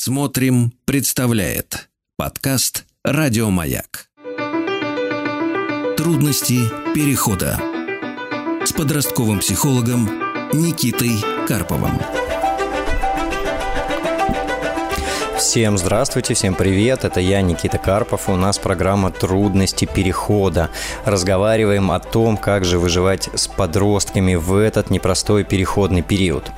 Смотрим, представляет подкаст Радиомаяк. Трудности перехода с подростковым психологом Никитой Карповым. Всем здравствуйте, всем привет, это я, Никита Карпов, у нас программа «Трудности перехода». Разговариваем о том, как же выживать с подростками в этот непростой переходный период.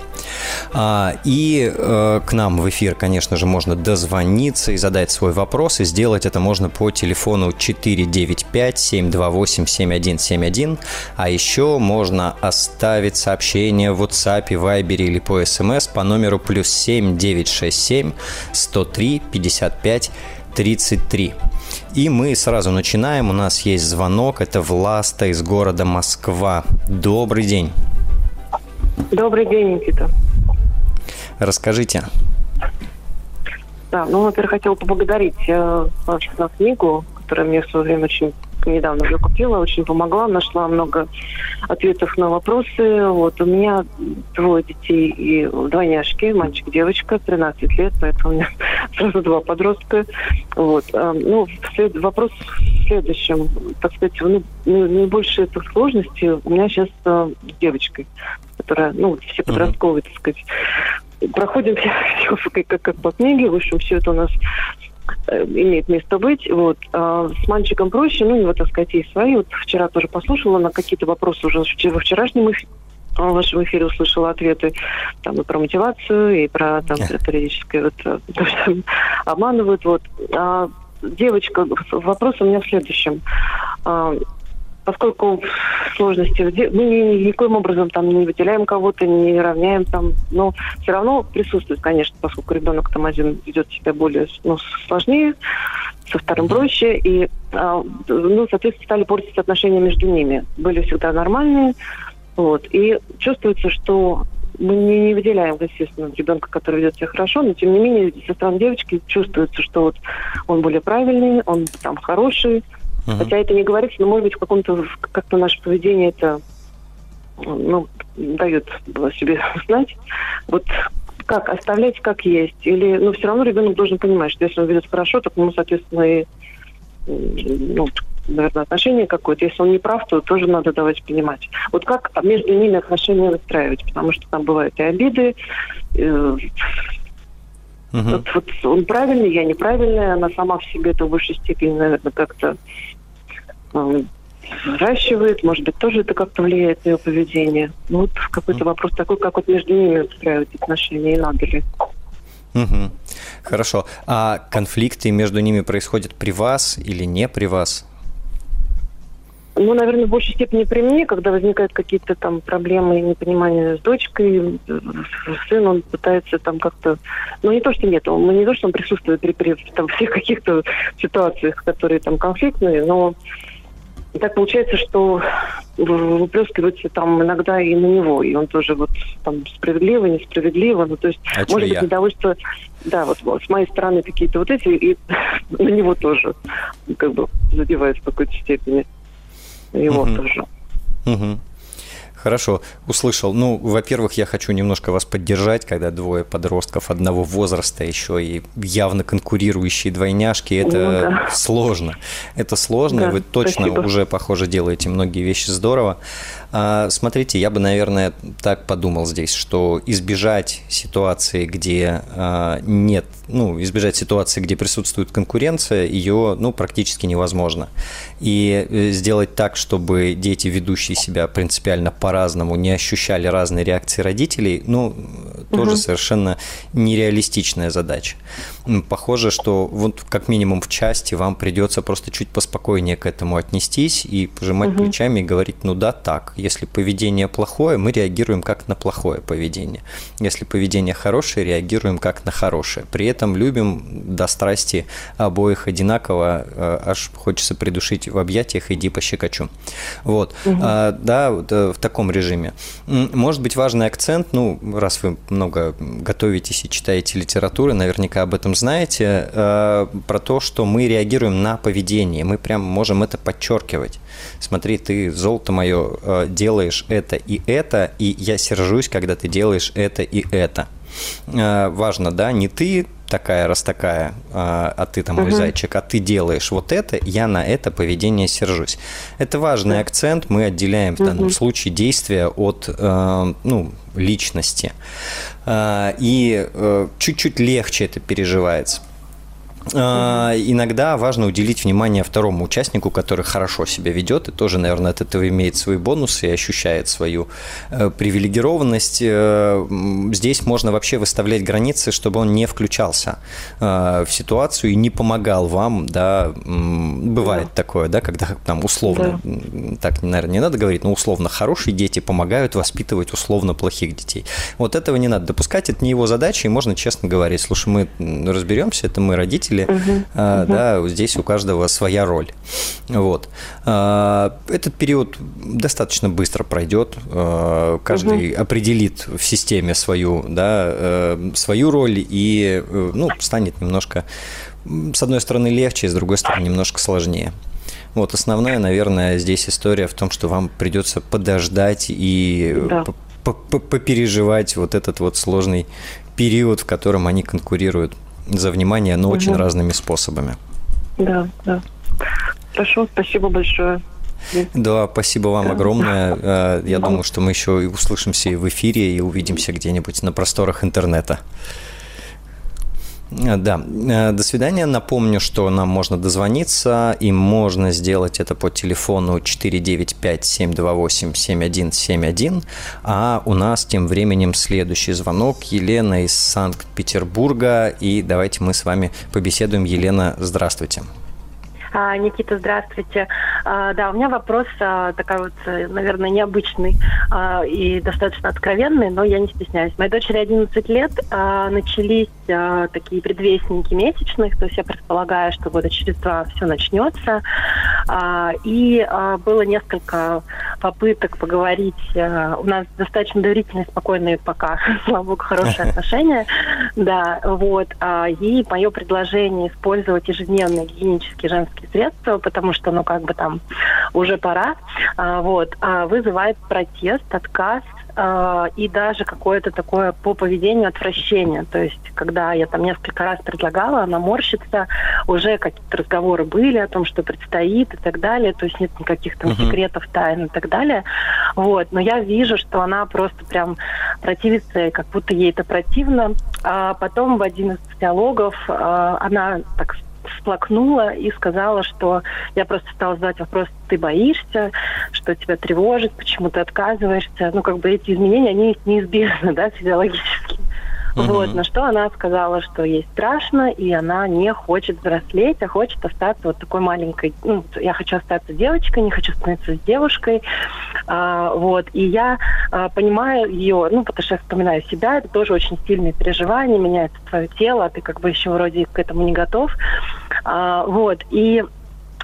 А, и э, к нам в эфир, конечно же, можно дозвониться и задать свой вопрос, и сделать это можно по телефону 495-728-7171, а еще можно оставить сообщение в WhatsApp, Viber или по SMS по номеру плюс 7967 103 55 33. И мы сразу начинаем. У нас есть звонок. Это Власта из города Москва. Добрый день. Добрый день, Никита. Расскажите. Да, ну, во-первых, хотела поблагодарить э, вас за книгу, которая мне в свое время очень недавно уже купила, очень помогла, нашла много ответов на вопросы. Вот у меня двое детей и двойняшки, мальчик, девочка, 13 лет, поэтому у меня сразу два подростка. Вот. А, ну, след, вопрос в следующем. Так сказать, ну, наибольшие сложности у меня сейчас с девочкой, которая, ну, все подростковые, так сказать, проходим все, все как, как по книге. В общем, все это у нас имеет место быть. Вот. А с мальчиком проще, ну, у него, так сказать, есть свои. Вот вчера тоже послушала на какие-то вопросы уже во вчерашнем эфире в вашем эфире услышала ответы там и про мотивацию, и про там периодическое вот э, то, что обманывают. Вот. А девочка, вопрос у меня в следующем. А, поскольку сложности мы никоим образом там не выделяем кого-то, не равняем там, но все равно присутствует, конечно, поскольку ребенок там один ведет себя более ну, сложнее, со вторым проще, и а, ну, соответственно, стали портиться отношения между ними. Были всегда нормальные, вот, и чувствуется, что мы не, не выделяем, естественно, ребенка, который ведет себя хорошо, но тем не менее со стороны девочки чувствуется, что вот он более правильный, он там хороший, Uh-huh. Хотя это не говорится, но, может быть, в каком-то как-то наше поведение это ну, дает себе знать. Вот как оставлять как есть. Или, ну, все равно ребенок должен понимать, что если он ведет хорошо, то ему, соответственно, и ну, наверное, отношение какое-то. Если он не прав, то тоже надо давать понимать. Вот как между ними отношения выстраивать, потому что там бывают и обиды, э, Угу. Вот, вот он правильный, я неправильная, она сама в себе это в высшей степени, наверное, как-то э, взращивает, может быть, тоже это как-то влияет на ее поведение. Ну, вот какой-то вопрос такой, как вот между ними устраивать отношения, и надо ли. Угу. Хорошо. А конфликты между ними происходят при вас или не при вас? Ну, наверное, в большей степени при мне, когда возникают какие-то там проблемы и непонимания с дочкой, сын, он пытается там как-то... Ну, не то, что нет, он не то, что он присутствует при, при там, всех каких-то ситуациях, которые там конфликтные, но так получается, что выплескивается там иногда и на него, и он тоже вот там справедливо, несправедливо, ну то есть а может быть недовольство, да, вот с моей стороны какие-то вот эти, и на него тоже как бы задевает в какой-то степени его угу. тоже. Угу. Хорошо, услышал. Ну, во-первых, я хочу немножко вас поддержать, когда двое подростков одного возраста еще и явно конкурирующие двойняшки, это ну, да. сложно. Это сложно, да, вы точно спасибо. уже, похоже, делаете многие вещи здорово. А, смотрите, я бы, наверное, так подумал здесь, что избежать ситуации, где а, нет, ну, избежать ситуации, где присутствует конкуренция, ее, ну, практически невозможно. И э, сделать так, чтобы дети, ведущие себя принципиально по-разному, не ощущали разные реакции родителей, ну, тоже угу. совершенно нереалистичная задача. Похоже, что вот как минимум в части вам придется просто чуть поспокойнее к этому отнестись и пожимать угу. плечами и говорить, ну да, так, если поведение плохое, мы реагируем как на плохое поведение. Если поведение хорошее, реагируем как на хорошее. При этом любим до страсти обоих одинаково, э, аж хочется придушить в объятиях, иди по щекочу. Вот, угу. а, да, э, в таком режиме. Может быть важный акцент, ну, раз вы много готовитесь и читаете литературы, наверняка об этом знаете, э, про то, что мы реагируем на поведение, мы прям можем это подчеркивать. Смотри, ты, золото мое, делаешь это и это, и я сержусь, когда ты делаешь это и это. Э, важно, да, не ты такая раз такая, а, а ты там мой угу. зайчик, а ты делаешь вот это, я на это поведение сержусь. Это важный да. акцент, мы отделяем в данном случае действия от э, ну, личности. Э, и чуть-чуть легче это переживается. А, иногда важно уделить внимание второму участнику, который хорошо себя ведет и тоже, наверное, от этого имеет свои бонусы и ощущает свою э, привилегированность. Э, здесь можно вообще выставлять границы, чтобы он не включался э, в ситуацию и не помогал вам, да, бывает да. такое, да, когда там условно, да. так, наверное, не надо говорить, но условно хорошие дети помогают воспитывать условно плохих детей. Вот этого не надо допускать, это не его задача, и можно честно говорить, слушай, мы разберемся, это мы родители, родители, угу. А, угу. да, здесь у каждого своя роль. Вот. А, этот период достаточно быстро пройдет, а, каждый угу. определит в системе свою, да, э, свою роль и э, ну, станет немножко, с одной стороны, легче, с другой стороны, немножко сложнее. Вот основная, наверное, здесь история в том, что вам придется подождать и да. попереживать вот этот вот сложный период, в котором они конкурируют за внимание, но угу. очень разными способами. Да, да. Хорошо, спасибо большое. Да, спасибо вам огромное. Э, я думаю, что мы еще и услышимся и в эфире, и увидимся где-нибудь на просторах интернета. Э, да, э, до свидания. Напомню, что нам можно дозвониться, и можно сделать это по телефону 495-728-7171. А у нас тем временем следующий звонок. Елена из Санкт-Петербурга. И давайте мы с вами побеседуем. Елена, здравствуйте. А, Никита, здравствуйте. А, да, у меня вопрос а, такой вот, наверное, необычный и достаточно откровенный, но я не стесняюсь. Моей дочери 11 лет, начались такие предвестники месячных, то есть я предполагаю, что года через два все начнется. И было несколько попыток поговорить. У нас достаточно доверительные, спокойные пока, слава богу, хорошие отношения. Да, вот. И мое предложение использовать ежедневные гигиенические женские медицинские средства, потому что, ну, как бы там уже пора, а, вот, а, вызывает протест, отказ а, и даже какое-то такое по поведению отвращение. То есть, когда я там несколько раз предлагала, она морщится, уже какие-то разговоры были о том, что предстоит и так далее, то есть нет никаких там uh-huh. секретов, тайн и так далее. Вот. Но я вижу, что она просто прям противится, как будто ей это противно. А потом в один из диалогов она так всплакнула и сказала, что я просто стала задать вопрос, ты боишься, что тебя тревожит, почему ты отказываешься. Ну, как бы эти изменения, они неизбежны, да, физиологически. Uh-huh. Вот, на что она сказала, что ей страшно, и она не хочет взрослеть, а хочет остаться вот такой маленькой. Ну, я хочу остаться девочкой, не хочу становиться девушкой. А, вот, и я а, понимаю ее, ну, потому что я вспоминаю себя, это тоже очень сильные переживания, меняется твое тело, а ты как бы еще вроде к этому не готов. А, вот, и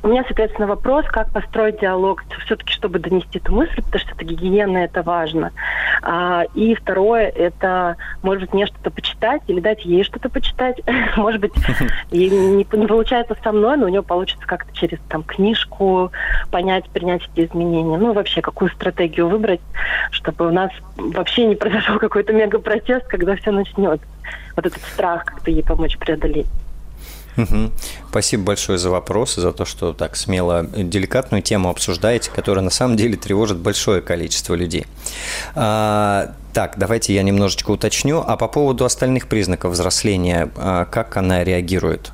у меня, соответственно, вопрос, как построить диалог, все-таки, чтобы донести эту мысль, потому что это гигиена, это важно. А, и второе, это, может быть, мне что-то почитать или дать ей что-то почитать. может быть, не, не получается со мной, но у нее получится как-то через там книжку понять, принять эти изменения. Ну, вообще, какую стратегию выбрать, чтобы у нас вообще не произошел какой-то мега-протест, когда все начнет. Вот этот страх как-то ей помочь преодолеть. Угу. Спасибо большое за вопрос и за то, что так смело деликатную тему обсуждаете, которая на самом деле тревожит большое количество людей. А, так, давайте я немножечко уточню. А по поводу остальных признаков взросления, а, как она реагирует?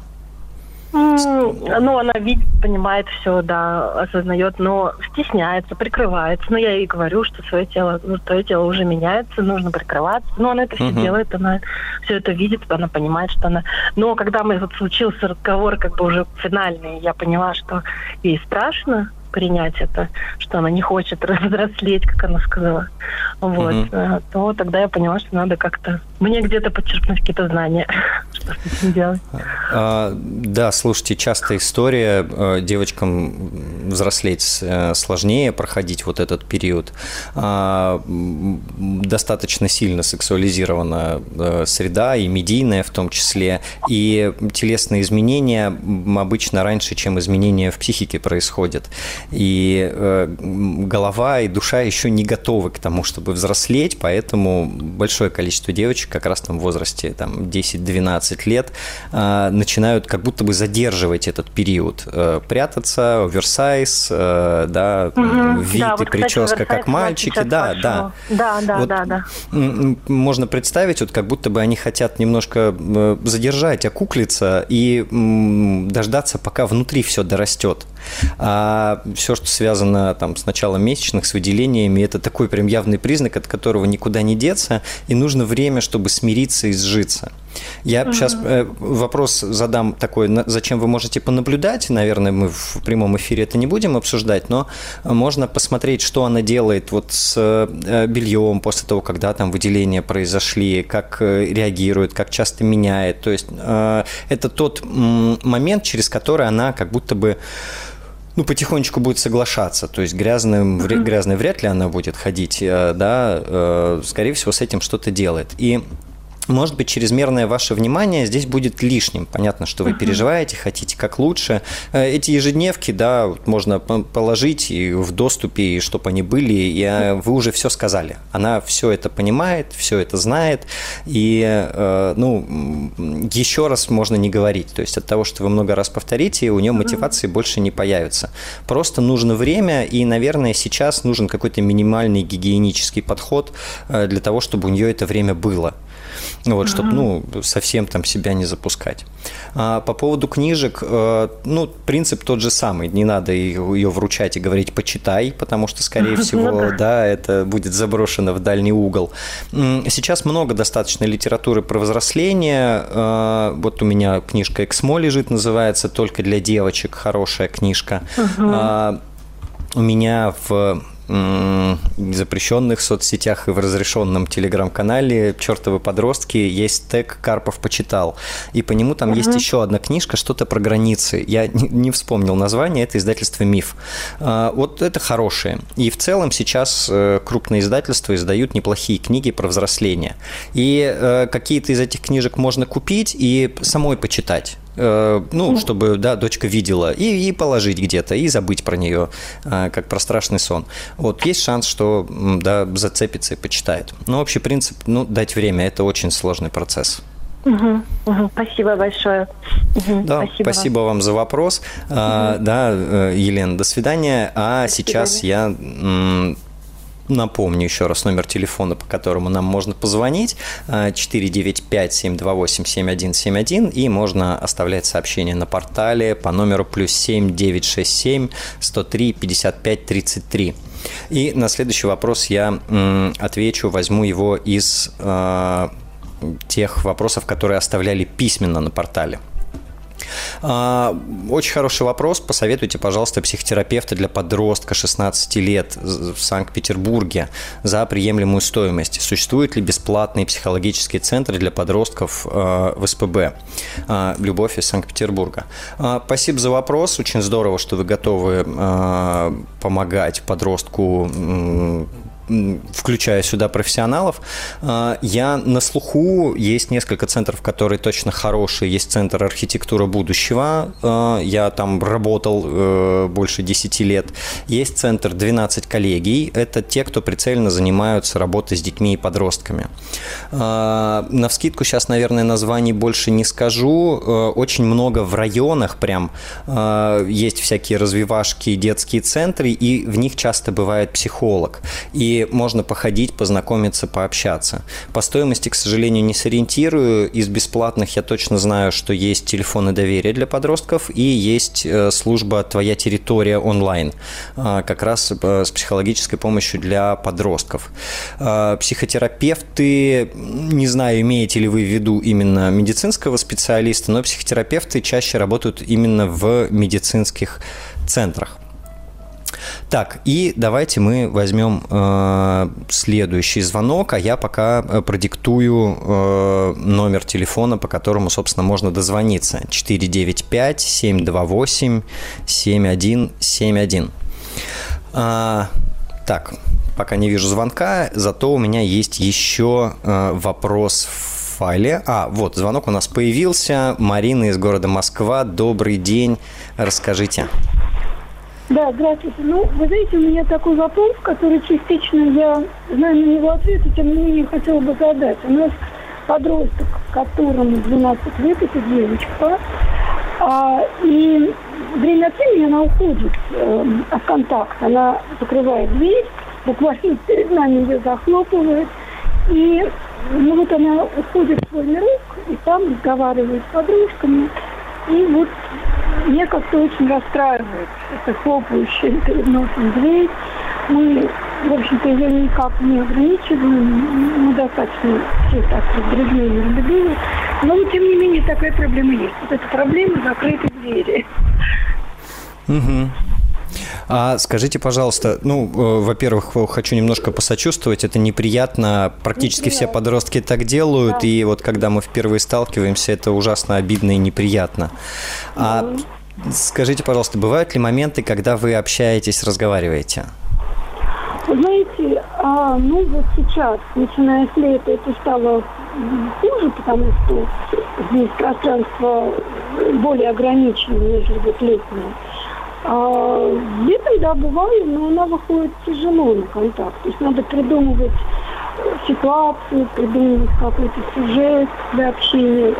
Ну, она видит, понимает все, да, осознает, но стесняется, прикрывается. Но я ей говорю, что свое тело, ну, твое тело уже меняется, нужно прикрываться. Но она это все uh-huh. делает, она все это видит, она понимает, что она... Но когда мы вот случился разговор, как бы уже финальный, я поняла, что ей страшно, принять это, что она не хочет взрослеть, как она сказала, вот, угу. то тогда я поняла, что надо как-то мне где-то подчеркнуть какие-то знания, что с этим делать. А, да, слушайте, частая история, э, девочкам взрослеть э, сложнее, проходить вот этот период. А, достаточно сильно сексуализирована среда, и медийная в том числе, и телесные изменения обычно раньше, чем изменения в психике происходят и э, голова и душа еще не готовы к тому, чтобы взрослеть, поэтому большое количество девочек как раз там в возрасте там, 10-12 лет э, начинают как будто бы задерживать этот период, э, прятаться, оверсайз, э, да, угу. вид да, и вот, прическа кстати, как мальчики, да, да. Да, да, вот да, да. Можно представить, вот как будто бы они хотят немножко э, задержать, окуклиться и дождаться, пока внутри все дорастет. А все, что связано там, с началом месячных, с выделениями, это такой прям явный признак, от которого никуда не деться, и нужно время, чтобы смириться и сжиться. Я угу. сейчас э, вопрос задам такой, зачем вы можете понаблюдать, наверное, мы в прямом эфире это не будем обсуждать, но можно посмотреть, что она делает вот с э, бельем после того, когда там выделения произошли, как э, реагирует, как часто меняет. То есть это тот момент, через который она как будто бы ну, потихонечку будет соглашаться. То есть грязным, грязной вряд ли она будет ходить, э, да, э, скорее всего, с этим что-то делает. И может быть, чрезмерное ваше внимание здесь будет лишним. Понятно, что вы переживаете, хотите как лучше. Э, эти ежедневки, да, можно положить и в доступе, и чтобы они были, и э, вы уже все сказали. Она все это понимает, все это знает, и, э, ну, еще раз можно не говорить. То есть от того, что вы много раз повторите, у нее мотивации больше не появится. Просто нужно время, и, наверное, сейчас нужен какой-то минимальный гигиенический подход для того, чтобы у нее это время было вот, чтобы, ну, совсем там себя не запускать. А по поводу книжек, э, ну, принцип тот же самый, не надо ее вручать и говорить «почитай», потому что, скорее всего, да, это будет заброшено в дальний угол. Сейчас много достаточно литературы про взросление, э, вот у меня книжка «Эксмо» лежит, называется «Только для девочек», хорошая книжка. Uh-huh. У меня в запрещенных соцсетях и в разрешенном телеграм-канале «Чертовы подростки» есть тег «Карпов почитал». И по нему там угу. есть еще одна книжка, что-то про границы. Я не, вспомнил название, это издательство «Миф». А, вот это хорошее. И в целом сейчас э, крупные издательства издают неплохие книги про взросление. И э, какие-то из этих книжек можно купить и самой почитать. Э, ну, чтобы, да, дочка видела, и, и положить где-то, и забыть про нее, э, как про страшный сон. Вот, есть шанс, что, да, зацепится и почитает. Но общий принцип, ну, дать время, это очень сложный процесс. Угу, угу, спасибо большое. Угу, да, спасибо, спасибо вам за вопрос. Угу. А, да, Елена, до свидания. А до сейчас свидания. я Напомню еще раз номер телефона, по которому нам можно позвонить 495-728-7171 и можно оставлять сообщение на портале по номеру плюс 7 967 103 55 33. И на следующий вопрос я отвечу, возьму его из э, тех вопросов, которые оставляли письменно на портале. А, очень хороший вопрос. Посоветуйте, пожалуйста, психотерапевта для подростка 16 лет в Санкт-Петербурге за приемлемую стоимость. Существуют ли бесплатные психологические центры для подростков а, в СПБ? А, Любовь из Санкт-Петербурга. Спасибо за вопрос. Очень здорово, что вы готовы помогать подростку включая сюда профессионалов. А, я на слуху, есть несколько центров, которые точно хорошие. Есть центр архитектура будущего, а, я там работал э, больше 10 лет. Есть центр 12 коллегий, это те, кто прицельно занимаются работой с детьми и подростками. На вскидку сейчас, наверное, названий больше не скажу. Э, очень много в районах прям есть всякие развивашки, детские центры, и в них часто бывает психолог. И можно походить, познакомиться, пообщаться. По стоимости, к сожалению, не сориентирую. Из бесплатных я точно знаю, что есть телефоны доверия для подростков и есть э, служба «Твоя территория онлайн», а, как раз э, с психологической помощью для подростков. Психотерапевты, не знаю, имеете ли вы в виду именно медицинского специалиста, но психотерапевты чаще работают именно в медицинских центрах. Так, и давайте мы возьмем э, следующий звонок, а я пока э, продиктую э, номер телефона, по которому, собственно, можно дозвониться. 495-728-7171. А, так, пока не вижу звонка, зато у меня есть еще э, вопрос в файле. А, вот, звонок у нас появился. Марина из города Москва. Добрый день. Расскажите. Да, здравствуйте. Ну, вы знаете, у меня такой вопрос, который частично я знаю на него ответ, и тем не менее хотела бы задать. У нас подросток, которому 12 лет, это девочка, а, и время от времени она уходит э, от контакта, она закрывает дверь, буквально перед нами ее захлопывает, и ну, вот она уходит в свой мирок, и там разговаривает с подружками, и вот меня как-то очень расстраивает это хлопающая перед носом дверь. Мы, в общем-то, ее никак не ограничиваем. Мы достаточно все так друзья миролюбивы. Но, тем не менее, такая проблема есть. Вот эта проблема закрытой двери. Угу. А скажите, пожалуйста, ну, э, во-первых, хочу немножко посочувствовать, это неприятно, практически все подростки так делают, да. и вот когда мы впервые сталкиваемся, это ужасно обидно и неприятно. А скажите, пожалуйста, бывают ли моменты, когда вы общаетесь, разговариваете? знаете, а, ну вот сейчас, начиная с лета, это стало хуже, потому что здесь пространство более ограничено, нежели вот летнее. А, летом, да, бываю, но она выходит тяжело на контакт. То есть надо придумывать ситуацию, придумывать какой-то сюжет для общения.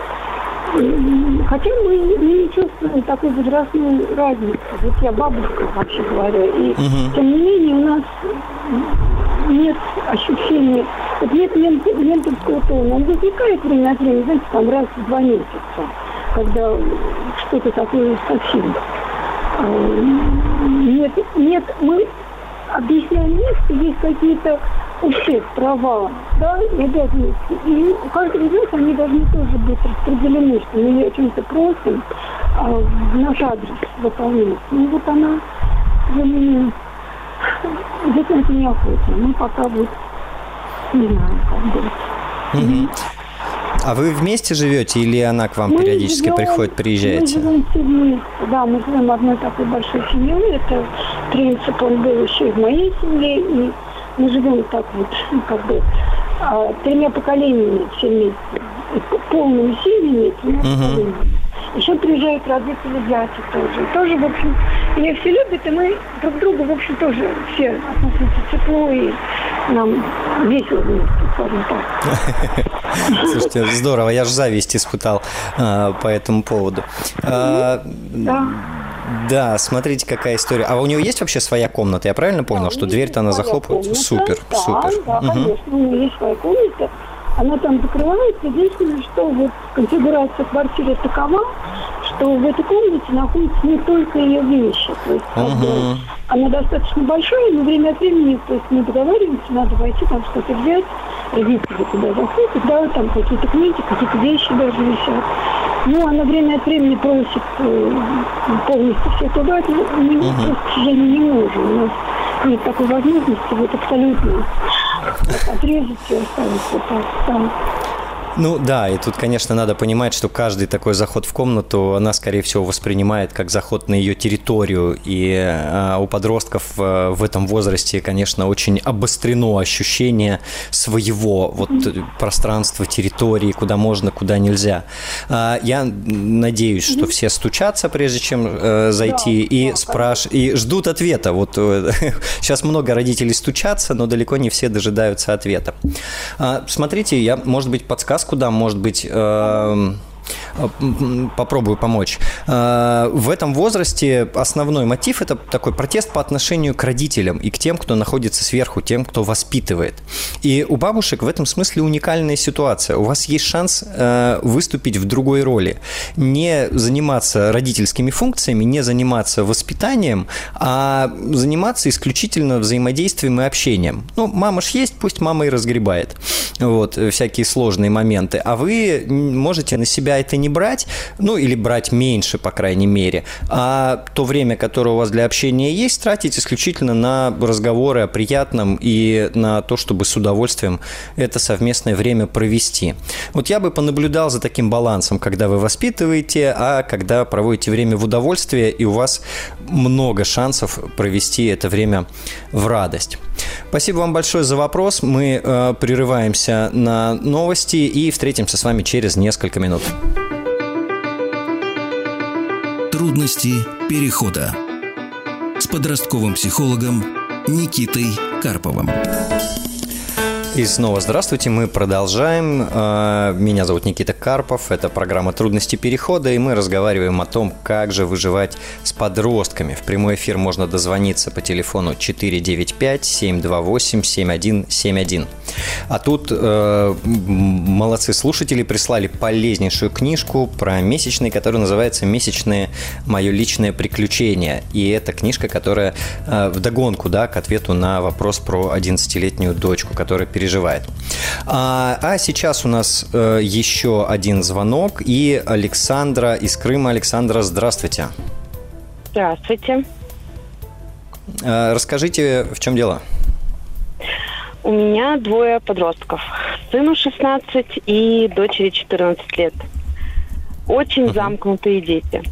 Хотя мы не чувствуем такой возрастной разницы. Вот я бабушка, вообще говоря. И угу. тем не менее у нас нет ощущения, вот нет ментовского тона. Он возникает время от времени, знаете, там раз в два месяца, когда что-то такое совсем нет, нет, мы объясняем что есть какие-то у всех права, да, и обязанности. И у каждого из они должны тоже быть распределены, что мы о чем-то просим, а наш адрес выполнять. Ну вот она, к сожалению, здесь неохотно. Мы пока вот не знаем, как быть. Угу. А вы вместе живете или она к вам мы периодически живем, приходит, приезжаете? Мы живем вместе, да, мы живем одной такой большой семьей. Это принцип, он был еще и в моей семье, и мы живем так вот, ну, как бы, а, тремя поколениями все вместе. Полными семьями, тремя угу. поколениями. Еще приезжают родители дяди тоже. Тоже, в общем, меня все любят, и мы друг друга, в общем, тоже все относимся тепло и нам весело вместе, скажем так. Слушайте, здорово, я же зависть испытал а, по этому поводу. А, да. Да, смотрите, какая история. А у нее есть вообще своя комната? Я правильно понял, да, что дверь-то она захлопывает? Супер, да, супер. Да, угу. конечно, у нее есть своя комната. Она там закрывается. Единственное, что вот конфигурация квартиры такова, что в этой комнате находятся не только ее вещи. То есть uh-huh. она достаточно большая, но время от времени, то есть мы договариваемся, надо войти, там что-то взять, родители туда заходят, да, там какие-то книги, какие-то вещи даже висят. Ну, она время от времени просит э, полностью все туда, но мы uh-huh. просто, к сожалению, не можем. У нас нет такой возможности вот абсолютно отрезать и оставить вот так там. Ну да, и тут, конечно, надо понимать, что каждый такой заход в комнату она, скорее всего, воспринимает как заход на ее территорию. И а, у подростков а, в этом возрасте, конечно, очень обострено ощущение своего вот пространства, территории, куда можно, куда нельзя. А, я надеюсь, что все стучатся, прежде чем а, зайти, да, и да, спрашивают, и ждут ответа. Вот сейчас много родителей стучатся, но далеко не все дожидаются ответа. А, смотрите, я, может быть, подсказку дам, может быть, э, Э, попробую помочь. Э, в этом возрасте основной мотив – это такой протест по отношению к родителям и к тем, кто находится сверху, тем, кто воспитывает. И у бабушек в этом смысле уникальная ситуация. У вас есть шанс э, выступить в другой роли. Не заниматься родительскими функциями, не заниматься воспитанием, а заниматься исключительно взаимодействием и общением. Ну, мама ж есть, пусть мама и разгребает. Вот, всякие сложные моменты. А вы можете на себя это не брать, ну или брать меньше, по крайней мере, а то время, которое у вас для общения есть, тратить исключительно на разговоры о приятном и на то, чтобы с удовольствием это совместное время провести. Вот я бы понаблюдал за таким балансом, когда вы воспитываете, а когда проводите время в удовольствие, и у вас много шансов провести это время в радость. Спасибо вам большое за вопрос. Мы э, прерываемся на новости и встретимся с вами через несколько минут. Трудности перехода с подростковым психологом Никитой Карповым. И снова здравствуйте, мы продолжаем. А, меня зовут Никита Карпов, это программа «Трудности перехода», и мы разговариваем о том, как же выживать с подростками. В прямой эфир можно дозвониться по телефону 495-728-7171. А тут э, молодцы слушатели прислали полезнейшую книжку про месячные, которая называется «Месячные. Мое личное приключение». И это книжка, которая э, вдогонку да, к ответу на вопрос про 11-летнюю дочку, которая переживает. А, а сейчас у нас э, еще один звонок и Александра из Крыма. Александра, здравствуйте. Здравствуйте. Э, расскажите, в чем дело? У меня двое подростков. Сыну 16 и дочери 14 лет. Очень uh-huh. замкнутые дети.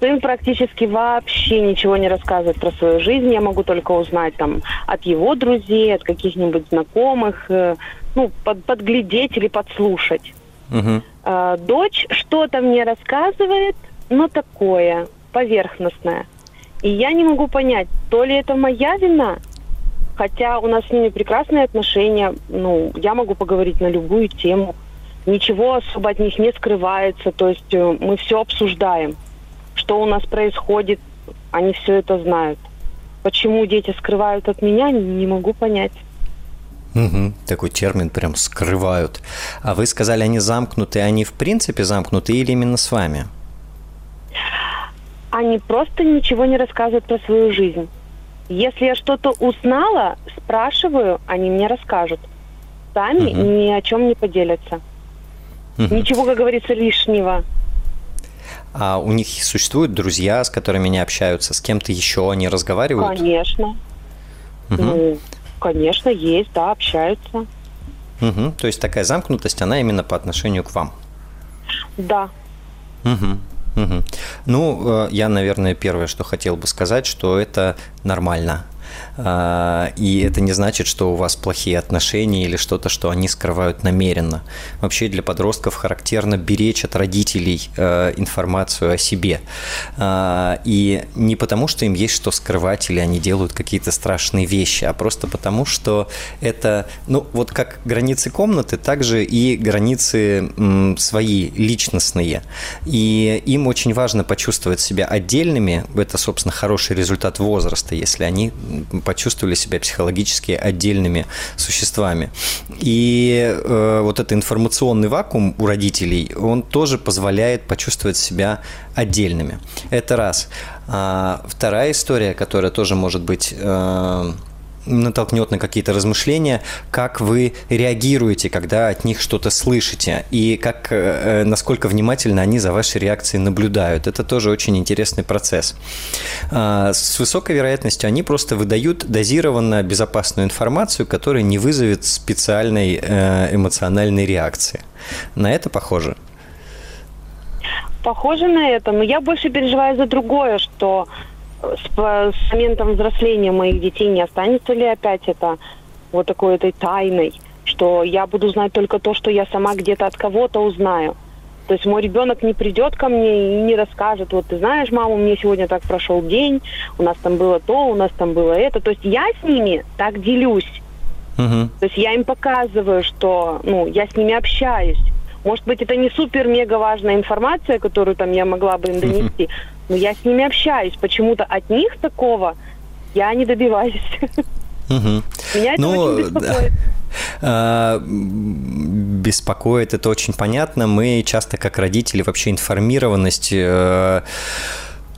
Сын практически вообще ничего не рассказывает про свою жизнь. Я могу только узнать там от его друзей, от каких-нибудь знакомых, э, ну, под, подглядеть или подслушать. Угу. Э, дочь что-то мне рассказывает, но такое, поверхностное. И я не могу понять, то ли это моя вина, хотя у нас с ними прекрасные отношения, ну, я могу поговорить на любую тему, ничего особо от них не скрывается, то есть э, мы все обсуждаем что у нас происходит, они все это знают. Почему дети скрывают от меня, не могу понять. Угу, такой термин прям скрывают. А вы сказали, они замкнуты, они в принципе замкнуты или именно с вами? Они просто ничего не рассказывают про свою жизнь. Если я что-то узнала, спрашиваю, они мне расскажут. Сами угу. ни о чем не поделятся. Угу. Ничего, как говорится, лишнего. А у них существуют друзья, с которыми они общаются? С кем-то еще они разговаривают? Конечно. Угу. Ну, конечно, есть, да, общаются. Угу. То есть такая замкнутость, она именно по отношению к вам? Да. Угу. Угу. Ну, э, я, наверное, первое, что хотел бы сказать, что это нормально. А, и это не значит, что у вас плохие отношения или что-то, что они скрывают намеренно. Вообще для подростков характерно беречь от родителей э, информацию о себе. А, и не потому, что им есть что скрывать или они делают какие-то страшные вещи, а просто потому, что это, ну, вот как границы комнаты, так же и границы свои, личностные. И им очень важно почувствовать себя отдельными. Это, собственно, хороший результат возраста, если они почувствовали себя психологически отдельными существами. И э, вот этот информационный вакуум у родителей, он тоже позволяет почувствовать себя отдельными. Это раз. А вторая история, которая тоже может быть... Э, натолкнет на какие-то размышления, как вы реагируете, когда от них что-то слышите, и как, э, насколько внимательно они за вашей реакцией наблюдают. Это тоже очень интересный процесс. А, с высокой вероятностью они просто выдают дозированно безопасную информацию, которая не вызовет специальной э, эмоциональной реакции. На это похоже? Похоже на это, но я больше переживаю за другое, что с, с моментом взросления моих детей не останется ли опять это вот такой этой тайной, что я буду знать только то, что я сама где-то от кого-то узнаю. То есть мой ребенок не придет ко мне и не расскажет, вот ты знаешь, мама, мне сегодня так прошел день, у нас там было то, у нас там было это. То есть я с ними так делюсь. Uh-huh. То есть я им показываю, что ну, я с ними общаюсь. Может быть, это не супер-мега важная информация, которую там я могла бы им донести, uh-huh. но я с ними общаюсь. Почему-то от них такого я не добиваюсь. Uh-huh. Меня это ну, очень беспокоит. А, беспокоит, это очень понятно. Мы часто, как родители, вообще информированность э,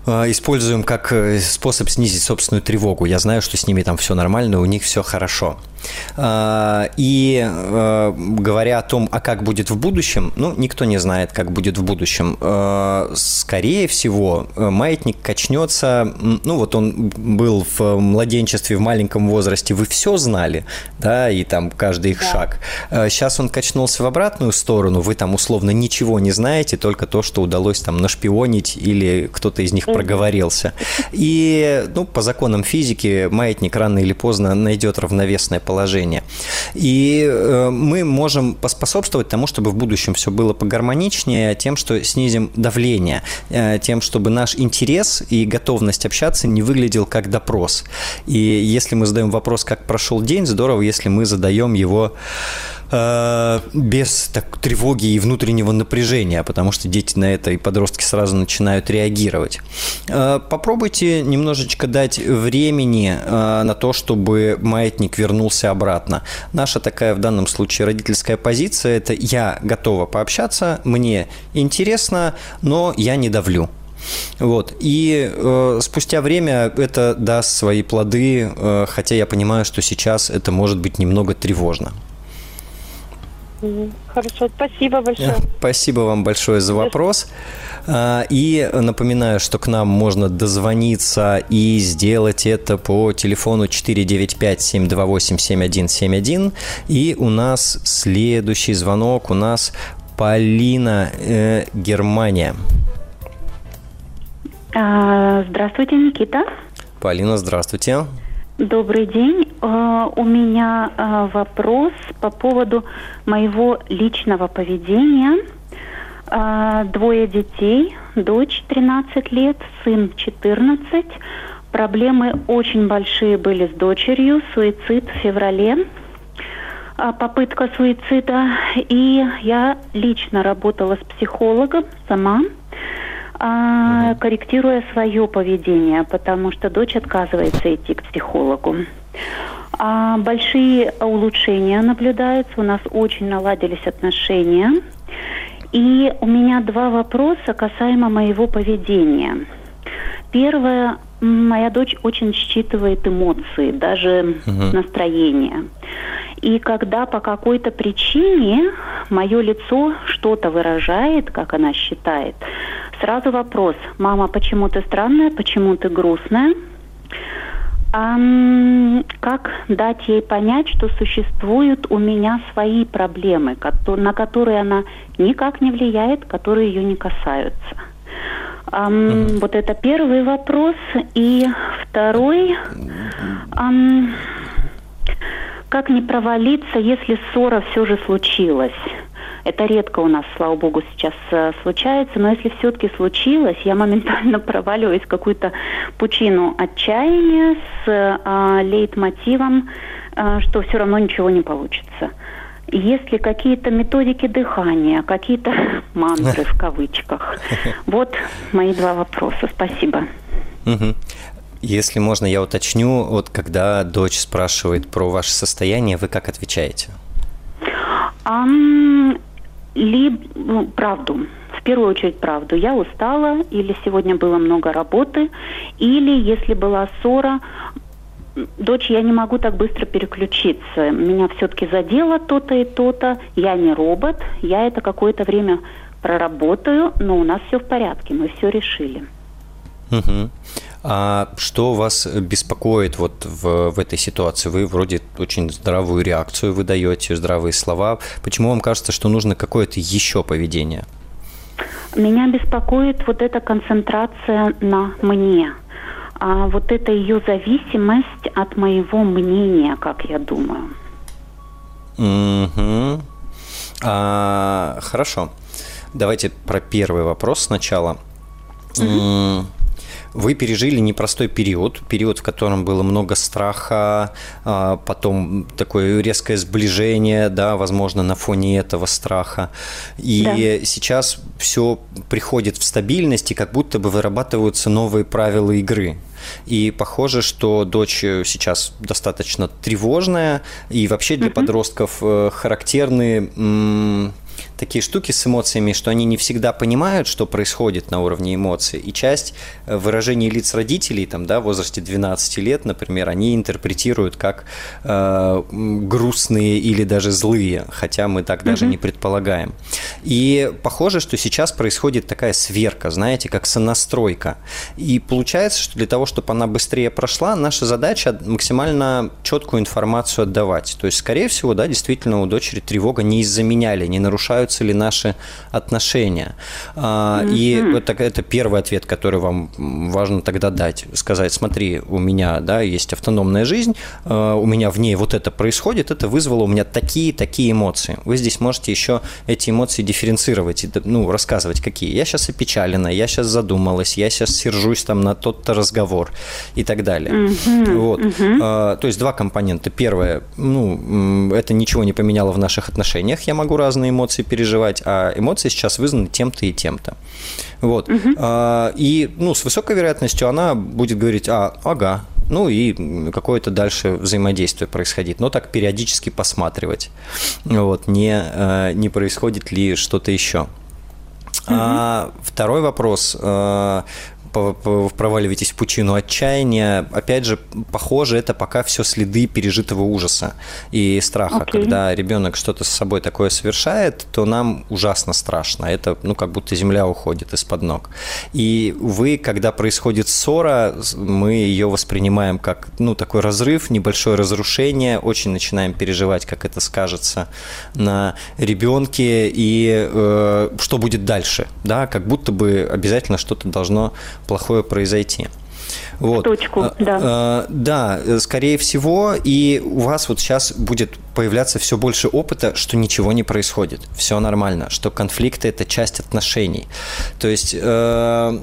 используем как э, способ снизить собственную тревогу. Я знаю, что с ними там все нормально, у них все хорошо. А, и а, говоря о том, а как будет в будущем, ну, никто не знает, как будет в будущем. Скорее всего, маятник качнется, ну, вот он был в младенчестве, в маленьком возрасте, вы все знали, да, и там каждый их да. шаг. Сейчас он качнулся в обратную сторону, вы там условно ничего не знаете, только то, что удалось там нашпионить или кто-то из них проговорился. И, ну, по законам физики маятник рано или поздно найдет равновесное положение. И э, мы можем поспособствовать тому, чтобы в будущем все было погармоничнее, тем, что снизим давление, э, тем, чтобы наш интерес и готовность общаться не выглядел как допрос. И если мы задаем вопрос, как прошел день, здорово, если мы задаем его Э, без так, тревоги и внутреннего напряжения, потому что дети на это и подростки сразу начинают реагировать. Э, попробуйте немножечко дать времени э, на то, чтобы маятник вернулся обратно. Наша такая в данном случае родительская позиция – это «я готова пообщаться, мне интересно, но я не давлю». Вот. И э, спустя время это даст свои плоды, э, хотя я понимаю, что сейчас это может быть немного тревожно. Хорошо, спасибо большое. Спасибо вам большое за вопрос. А, и напоминаю, что к нам можно дозвониться и сделать это по телефону 495-728-7171. И у нас следующий звонок. У нас Полина, э, Германия. А, здравствуйте, Никита. Полина, здравствуйте. Добрый день. А, у меня а, вопрос по поводу моего личного поведения. А, двое детей, дочь 13 лет, сын 14. Проблемы очень большие были с дочерью, суицид в феврале, попытка суицида. И я лично работала с психологом сама а, корректируя свое поведение, потому что дочь отказывается идти к психологу. А, большие улучшения наблюдаются, у нас очень наладились отношения. И у меня два вопроса касаемо моего поведения. Первое, моя дочь очень считывает эмоции, даже угу. настроение. И когда по какой-то причине мое лицо что-то выражает, как она считает, сразу вопрос, мама, почему ты странная, почему ты грустная? А, как дать ей понять, что существуют у меня свои проблемы, на которые она никак не влияет, которые ее не касаются? Um, uh Вот это первый вопрос. И второй, um, как не провалиться, если ссора все же случилась? Это редко у нас, слава богу, сейчас э, случается, но если все-таки случилось, я моментально проваливаюсь в какую-то пучину отчаяния с э, лейтмотивом, э, что все равно ничего не получится. Есть ли какие-то методики дыхания, какие-то мантры в кавычках? Вот мои два вопроса. Спасибо. Если можно, я уточню, вот когда дочь спрашивает про ваше состояние, вы как отвечаете? Um, либо ну, правду. В первую очередь правду. Я устала, или сегодня было много работы, или если была ссора, дочь, я не могу так быстро переключиться. Меня все-таки задело то-то и то-то. Я не робот, я это какое-то время проработаю, но у нас все в порядке, мы все решили. Угу. А что вас беспокоит вот в, в этой ситуации? Вы вроде очень здравую реакцию выдаете, здравые слова. Почему вам кажется, что нужно какое-то еще поведение? Меня беспокоит вот эта концентрация на мне. А вот эта ее зависимость от моего мнения, как я думаю. Угу. А, хорошо. Давайте про первый вопрос сначала. Угу. Вы пережили непростой период, период, в котором было много страха, а, потом такое резкое сближение, да, возможно, на фоне этого страха. И да. сейчас все приходит в стабильность, и как будто бы вырабатываются новые правила игры. И похоже, что дочь сейчас достаточно тревожная, и вообще для mm-hmm. подростков э, характерны такие штуки с эмоциями, что они не всегда понимают, что происходит на уровне эмоций. И часть э, выражений лиц родителей, там, да, в возрасте 12 лет, например, они интерпретируют как э, грустные или даже злые, хотя мы так даже mm-hmm. не предполагаем. И похоже, что сейчас происходит такая сверка, знаете, как сонастройка. И получается, что для того, чтобы она быстрее прошла, наша задача максимально четкую информацию отдавать. То есть, скорее всего, да, действительно у дочери тревога не из-за меня или не нарушают меняются ли наши отношения. Mm-hmm. И это, это первый ответ, который вам важно тогда дать. Сказать, смотри, у меня да, есть автономная жизнь, а, у меня в ней вот это происходит, это вызвало у меня такие-такие эмоции. Вы здесь можете еще эти эмоции дифференцировать, ну, рассказывать, какие. Я сейчас опечалена, я сейчас задумалась, я сейчас сержусь там на тот-то разговор и так далее. Mm-hmm. Вот. Mm-hmm. То есть два компонента. Первое, ну, это ничего не поменяло в наших отношениях, я могу разные эмоции переживать, а эмоции сейчас вызваны тем-то и тем-то. Вот. Угу. И, ну, с высокой вероятностью она будет говорить, а, ага, ну и какое-то дальше взаимодействие происходить. Но так периодически посматривать, вот, не, э, не происходит ли что-то еще. Угу. А, второй вопрос. Проваливаетесь в пучину отчаяния. Опять же, похоже, это пока все следы пережитого ужаса и страха. Okay. Когда ребенок что-то с собой такое совершает, то нам ужасно страшно. Это, ну, как будто земля уходит из-под ног. И вы, когда происходит ссора, мы ее воспринимаем как, ну, такой разрыв, небольшое разрушение, очень начинаем переживать, как это скажется на ребенке и э, что будет дальше, да, как будто бы обязательно что-то должно плохое произойти. Вот. Точку, а, да. А, да, скорее всего, и у вас вот сейчас будет появляться все больше опыта, что ничего не происходит, все нормально, что конфликты это часть отношений. То есть э,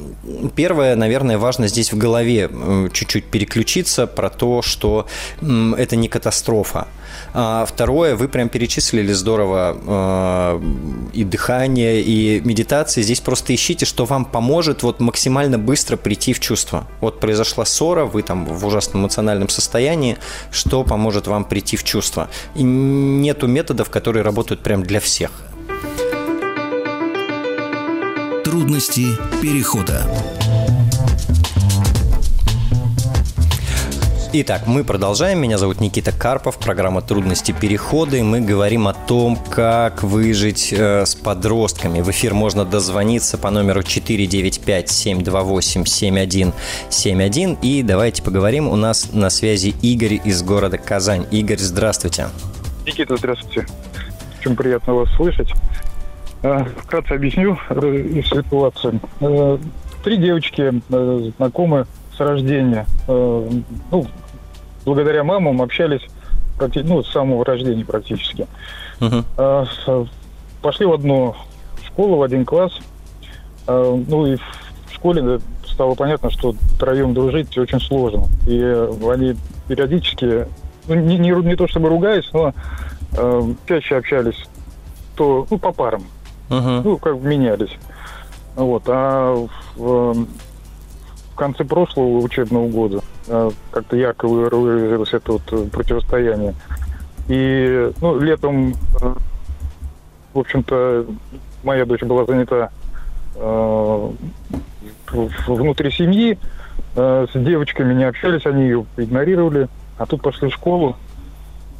первое, наверное, важно здесь в голове э, чуть-чуть переключиться про то, что э, это не катастрофа, а второе, вы прям перечислили здорово э, и дыхание, и медитации. Здесь просто ищите, что вам поможет вот максимально быстро прийти в чувство. Вот произошла ссора, вы там в ужасном эмоциональном состоянии, что поможет вам прийти в чувство. И нету методов, которые работают прям для всех. Трудности перехода. Итак, мы продолжаем. Меня зовут Никита Карпов. Программа «Трудности перехода». И мы говорим о том, как выжить э, с подростками. В эфир можно дозвониться по номеру 495-728-7171. И давайте поговорим. У нас на связи Игорь из города Казань. Игорь, здравствуйте. Никита, здравствуйте. Очень приятно вас слышать. Э, вкратце объясню э, ситуацию. Э, три девочки знакомы с рождения. Ну, благодаря мамам общались ну, с самого рождения практически. Uh-huh. Пошли в одну школу, в один класс. Ну и в школе стало понятно, что троем дружить очень сложно. И они периодически, ну, не, не, не то чтобы ругаясь, но э, чаще общались то, ну, по парам. Uh-huh. Ну, как менялись. Вот. А в конце прошлого учебного года Э, как-то ярко выразилось это вот э, противостояние. И ну, летом, э, в общем-то, моя дочь была занята внутри семьи, с девочками не общались, они ее игнорировали, а тут пошли в школу.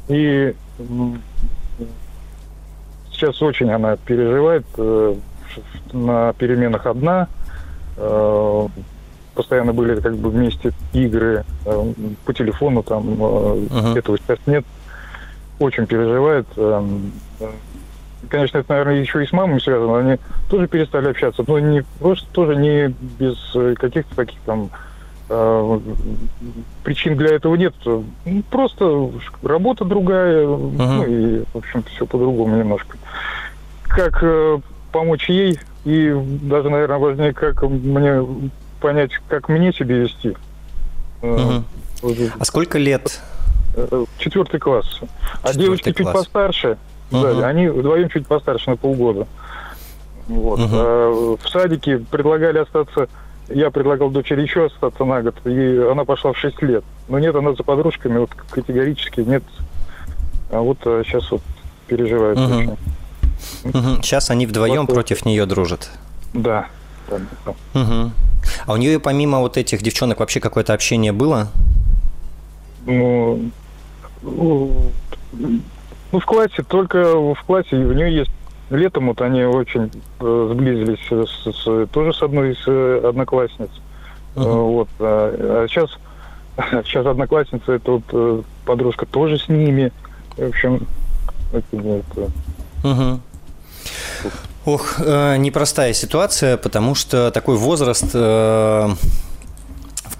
И сейчас очень она переживает, на переменах одна, постоянно были как бы вместе игры э, по телефону, там uh-huh. этого сейчас нет. Очень переживает. Э, конечно, это, наверное, еще и с мамой связано. Они тоже перестали общаться, но не просто тоже не без каких-то таких там причин для этого нет. Просто работа другая, uh-huh. ну и, в общем-то, все по-другому немножко. Как помочь ей и даже, наверное, важнее, как мне понять, как мне себя вести. Угу. А сколько лет? Э, четвертый класс. А Четвертый девочки класс. чуть постарше. Угу. Да, они вдвоем чуть постарше на полгода. Вот. Угу. А в садике предлагали остаться я предлагал дочери еще остаться на год, и она пошла в 6 лет. Но нет, она за подружками вот категорически нет. А вот а сейчас вот переживает угу. очень. Угу. Сейчас они вдвоем вот, против нее дружат. Да. да, да. Угу. А у нее помимо вот этих девчонок вообще какое-то общение было? Ну, ну, в классе, только в классе у нее есть летом вот они очень э, сблизились с, с, тоже с одной из э, одноклассниц. Uh-huh. Вот. А, а сейчас, сейчас одноклассница, это вот подружка тоже с ними. В общем, это, это... Uh-huh. Ох, э, непростая ситуация, потому что такой возраст э,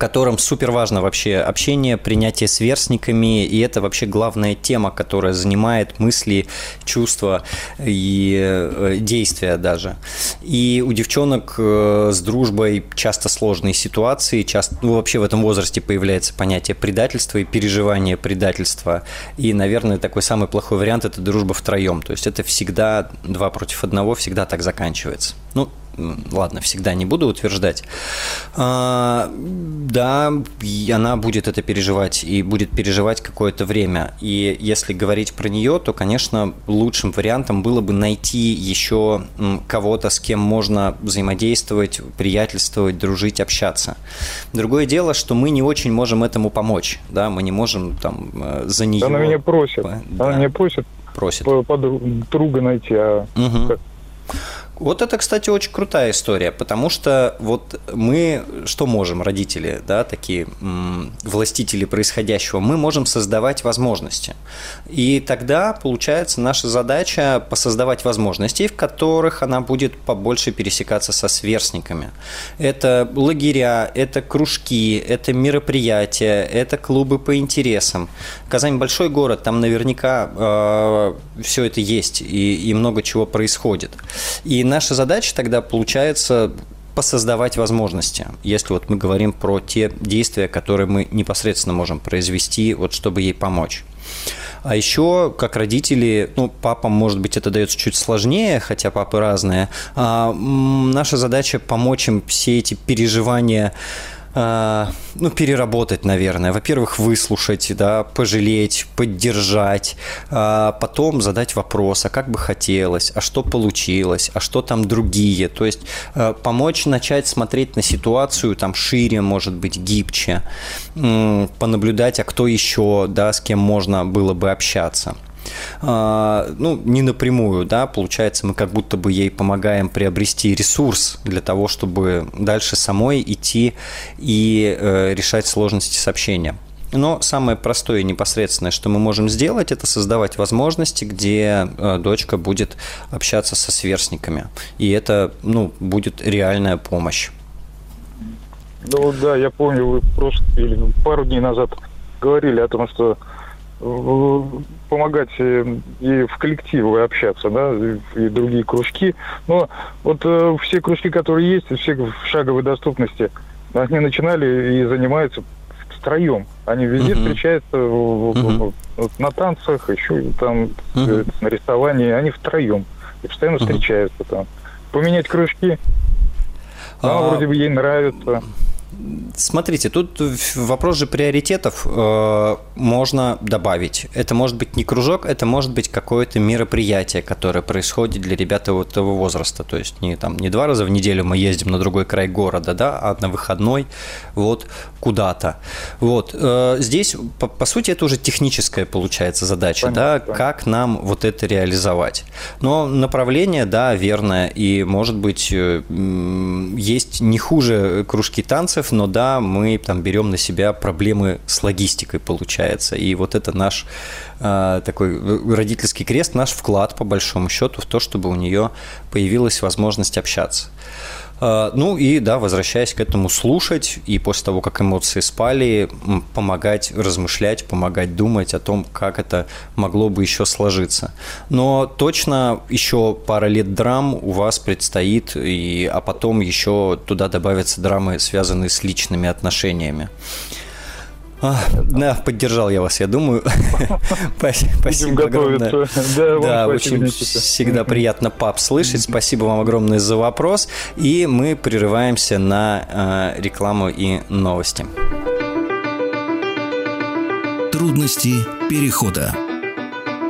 котором супер важно вообще общение, принятие сверстниками, и это вообще главная тема, которая занимает мысли, чувства и э, действия даже. И у девчонок э, с дружбой часто сложные ситуации, часто, ну, вообще в этом возрасте появляется понятие предательства и переживание предательства. И, наверное, такой самый плохой вариант – это дружба втроем. То есть это всегда два против одного, всегда так заканчивается. Ну, ладно, всегда не буду утверждать. А, да, она будет это переживать и будет переживать какое-то время. И если говорить про нее, то, конечно, лучшим вариантом было бы найти еще кого-то, с кем можно взаимодействовать, приятельствовать, дружить, общаться. Другое дело, что мы не очень можем этому помочь, да, мы не можем там э, за нее... Она меня просит, да. она меня просит, просит. подруга найти, а угу. Вот это, кстати, очень крутая история, потому что вот мы что можем, родители, да, такие м, властители происходящего, мы можем создавать возможности. И тогда, получается, наша задача посоздавать возможности, в которых она будет побольше пересекаться со сверстниками. Это лагеря, это кружки, это мероприятия, это клубы по интересам. Казань большой город, там наверняка э, все это есть и, и много чего происходит. И наша задача тогда получается посоздавать возможности, если вот мы говорим про те действия, которые мы непосредственно можем произвести, вот чтобы ей помочь. А еще, как родители, ну, папам, может быть, это дается чуть сложнее, хотя папы разные, а наша задача помочь им все эти переживания ну, переработать, наверное. Во-первых, выслушать, да, пожалеть, поддержать, а потом задать вопрос, а как бы хотелось, а что получилось, а что там другие. То есть а, помочь начать смотреть на ситуацию там шире, может быть, гибче, понаблюдать, а кто еще, да, с кем можно было бы общаться. А, ну, не напрямую, да, получается, мы как будто бы ей помогаем приобрести ресурс для того, чтобы дальше самой идти и э, решать сложности сообщения. Но самое простое и непосредственное, что мы можем сделать, это создавать возможности, где э, дочка будет общаться со сверстниками. И это ну, будет реальная помощь. Ну да, я помню, вы просто или пару дней назад говорили о том, что помогать э, и в коллективы общаться, да, и другие кружки. Но вот э, все кружки, которые есть, все в шаговой доступности, они начинали и занимаются втроем. Они везде uh-huh. встречаются uh-huh. на танцах, еще там uh-huh. на рисовании, они втроем. И постоянно uh-huh. встречаются там. Поменять кружки, а, вроде бы ей нравится. Смотрите, тут вопрос же приоритетов э, можно добавить. Это может быть не кружок, это может быть какое-то мероприятие, которое происходит для ребят вот этого возраста. То есть не, там, не два раза в неделю мы ездим на другой край города, да, а на выходной вот куда-то. Вот. Э, здесь, по, по сути, это уже техническая получается задача, понятно, да, как нам вот это реализовать. Но направление, да, верное, и, может быть, э, есть не хуже кружки танцев, но да, мы там берем на себя проблемы с логистикой, получается. И вот это наш э, такой родительский крест, наш вклад, по большому счету, в то, чтобы у нее появилась возможность общаться. А, ну и да, возвращаясь к этому, слушать и после того, как эмоции спали, помогать размышлять, помогать думать о том, как это могло бы еще сложиться. Но точно еще пара лет драм у вас предстоит, и, а потом еще туда добавятся драмы, связанные с личными отношениями. А, да, поддержал я вас, я думаю. Спасибо огромное. Да, очень всегда приятно, пап, слышать. Спасибо вам огромное за вопрос. И мы прерываемся на а, рекламу и новости. Трудности перехода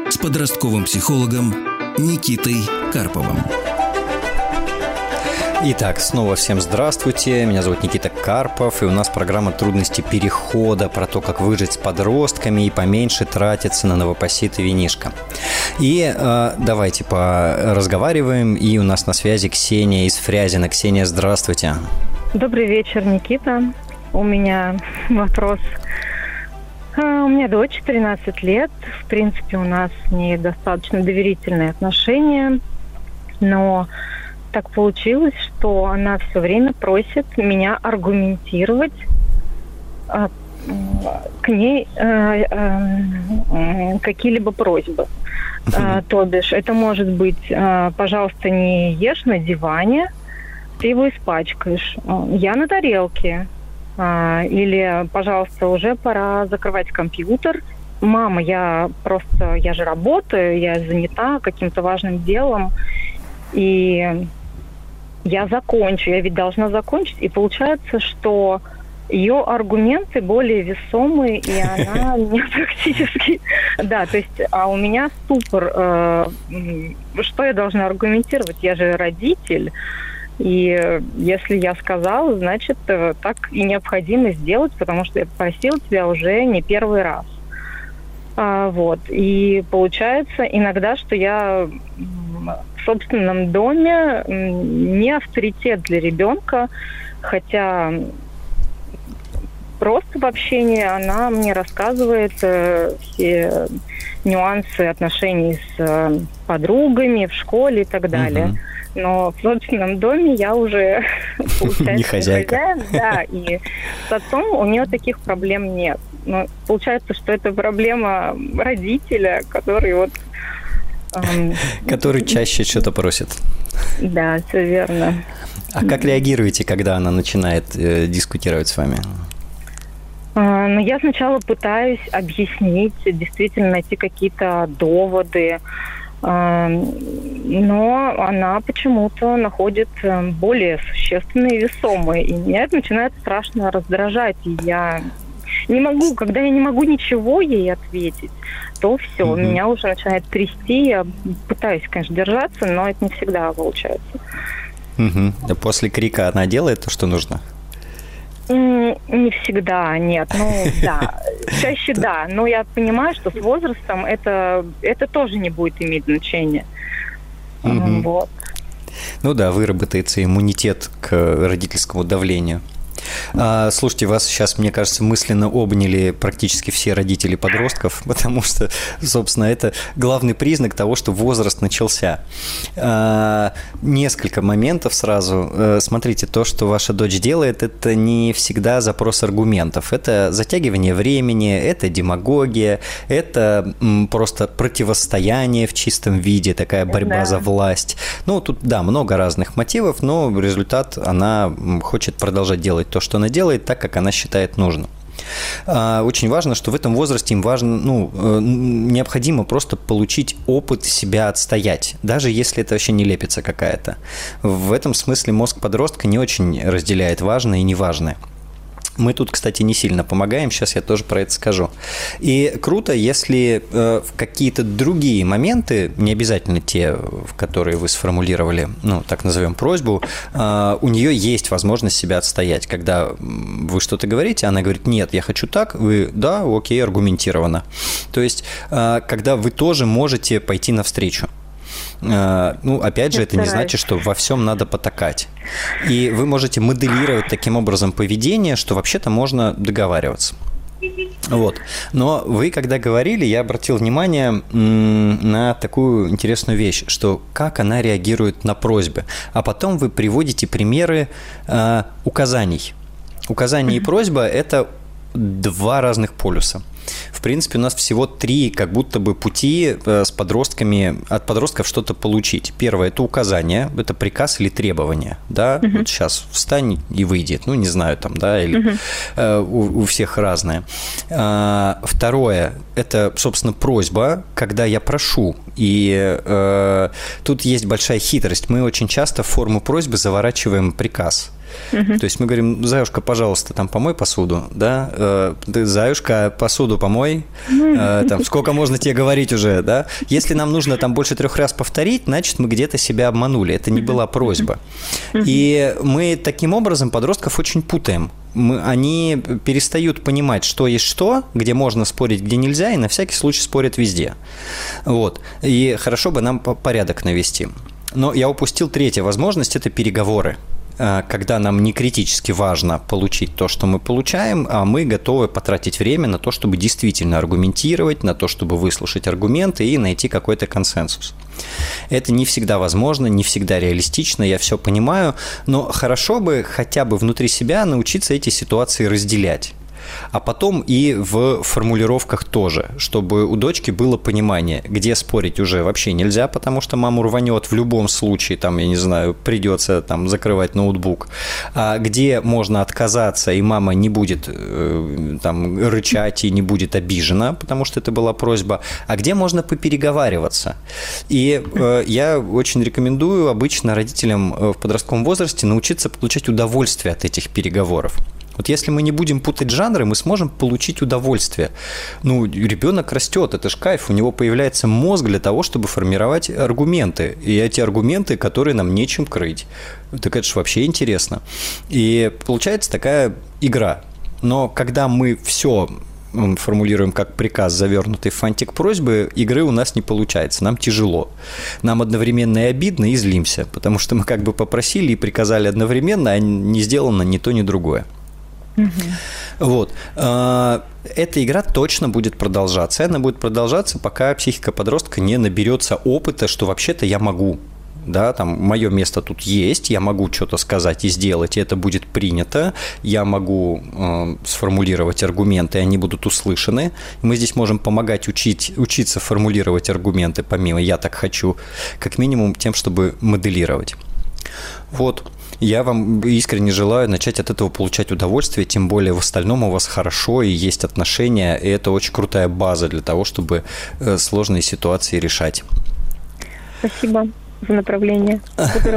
с подростковым психологом Никитой Карповым. Итак, снова всем здравствуйте. Меня зовут Никита Карпов, и у нас программа «Трудности перехода» про то, как выжить с подростками и поменьше тратиться на новопосит и винишко. И э, давайте поразговариваем. И у нас на связи Ксения из Фрязина. Ксения, здравствуйте. Добрый вечер, Никита. У меня вопрос. А, у меня дочь 13 лет. В принципе, у нас с ней достаточно доверительные отношения. Но так получилось, что она все время просит меня аргументировать а, к ней э, э, какие-либо просьбы. Э, то бишь, это может быть, э, пожалуйста, не ешь на диване, ты его испачкаешь. Э, я на тарелке. Э, или, пожалуйста, уже пора закрывать компьютер. Мама, я просто, я же работаю, я занята каким-то важным делом. И я закончу, я ведь должна закончить. И получается, что ее аргументы более весомые, и она мне практически... Да, то есть, а у меня ступор. Э, что я должна аргументировать? Я же родитель. И если я сказала, значит, э, так и необходимо сделать, потому что я просила тебя уже не первый раз. А, вот. И получается иногда, что я в собственном доме не авторитет для ребенка, хотя просто в общении она мне рассказывает э, все нюансы отношений с э, подругами в школе и так далее. Угу. Но в собственном доме я уже, получается, не хозяйка. хозяин, да, и с отцом у нее таких проблем нет. Но получается, что это проблема родителя, который вот который чаще что-то просит. Да, все верно. А как реагируете, когда она начинает э, дискутировать с вами? А, ну, я сначала пытаюсь объяснить, действительно найти какие-то доводы, но она почему-то находит э, более существенные весомые. И меня это начинает страшно раздражать. И я не могу, когда я не могу ничего ей ответить, то все, mm-hmm. меня уже начинает трясти. Я пытаюсь, конечно, держаться, но это не всегда получается. Mm-hmm. После крика она делает то, что нужно? Не всегда, нет. Ну, да. Чаще да. Но я понимаю, что с возрастом это, это тоже не будет иметь значения. Вот. Ну да, выработается иммунитет к родительскому давлению. А, слушайте, вас сейчас, мне кажется, мысленно обняли практически все родители подростков, потому что, собственно, это главный признак того, что возраст начался. А, несколько моментов сразу. Э, смотрите, то, что ваша дочь делает, это не всегда запрос аргументов. Это затягивание времени, это демагогия, это просто противостояние в чистом виде, такая борьба да. за власть. Ну, тут, да, много разных мотивов, но результат она хочет продолжать делать то, что она делает, так, как она считает нужным. А, очень важно, что в этом возрасте им важно, ну, э, необходимо просто получить опыт себя отстоять, даже если это вообще не лепится какая-то. В этом смысле мозг подростка не очень разделяет важное и неважное. Мы тут, кстати, не сильно помогаем, сейчас я тоже про это скажу. И круто, если э, в какие-то другие моменты, не обязательно те, в которые вы сформулировали, ну, так назовем, просьбу, э, у нее есть возможность себя отстоять. Когда вы что-то говорите, она говорит, нет, я хочу так, вы, да, окей, аргументированно. То есть, э, когда вы тоже можете пойти навстречу. Э, ну, опять же, это не значит, что во всем надо потакать. И вы можете моделировать таким образом поведение, что вообще-то можно договариваться. Вот. Но вы, когда говорили, я обратил внимание на такую интересную вещь, что как она реагирует на просьбы. А потом вы приводите примеры э, указаний. Указание и просьба – это два разных полюса. В принципе, у нас всего три как будто бы пути э, с подростками, от подростков что-то получить. Первое – это указание, это приказ или требование, да, угу. вот сейчас встань и выйди, ну, не знаю, там, да, или угу. э, у, у всех разное. А, второе – это, собственно, просьба, когда я прошу, и э, тут есть большая хитрость. Мы очень часто в форму просьбы заворачиваем приказ. Угу. То есть мы говорим, Заюшка, пожалуйста, там помой посуду, да, э, ты, Заюшка, посуду помой, э, там, сколько можно тебе говорить уже, да. Если нам нужно там больше трех раз повторить, значит, мы где-то себя обманули, это не была просьба. И мы таким образом подростков очень путаем. Мы, они перестают понимать, что есть что, где можно спорить, где нельзя, и на всякий случай спорят везде. Вот. И хорошо бы нам порядок навести. Но я упустил третью возможность – это переговоры. Э, когда нам не критически важно получить то, что мы получаем, а мы готовы потратить время на то, чтобы действительно аргументировать, на то, чтобы выслушать аргументы и найти какой-то консенсус. Это не всегда возможно, не всегда реалистично, я все понимаю, но хорошо бы хотя бы внутри себя научиться эти ситуации разделять а потом и в формулировках тоже, чтобы у дочки было понимание, где спорить уже вообще нельзя, потому что маму рванет в любом случае, там, я не знаю, придется там закрывать ноутбук, а где можно отказаться, и мама не будет э, там рычать и не будет обижена, потому что это была просьба, а где можно попереговариваться. И э, я очень рекомендую обычно родителям э, в подростковом возрасте научиться получать удовольствие от этих переговоров. Вот если мы не будем путать жанры, мы сможем получить удовольствие. Ну, ребенок растет, это ж кайф, у него появляется мозг для того, чтобы формировать аргументы. И эти аргументы, которые нам нечем крыть. Так это же вообще интересно. И получается такая игра. Но когда мы все формулируем как приказ, завернутый в фантик просьбы, игры у нас не получается, нам тяжело. Нам одновременно и обидно, и злимся, потому что мы как бы попросили и приказали одновременно, а не сделано ни то, ни другое. Вот. А, эта игра точно будет продолжаться. Она будет продолжаться, пока психика подростка не наберется опыта, что вообще-то я могу да, там мое место тут есть, я могу что-то сказать и сделать, и это будет принято, я могу э, сформулировать аргументы, и они будут услышаны. Мы здесь можем помогать учить, учиться формулировать аргументы, помимо «я так хочу», как минимум тем, чтобы моделировать. Вот. Я вам искренне желаю начать от этого получать удовольствие, тем более в остальном у вас хорошо и есть отношения, и это очень крутая база для того, чтобы э, сложные ситуации решать. Спасибо за направление.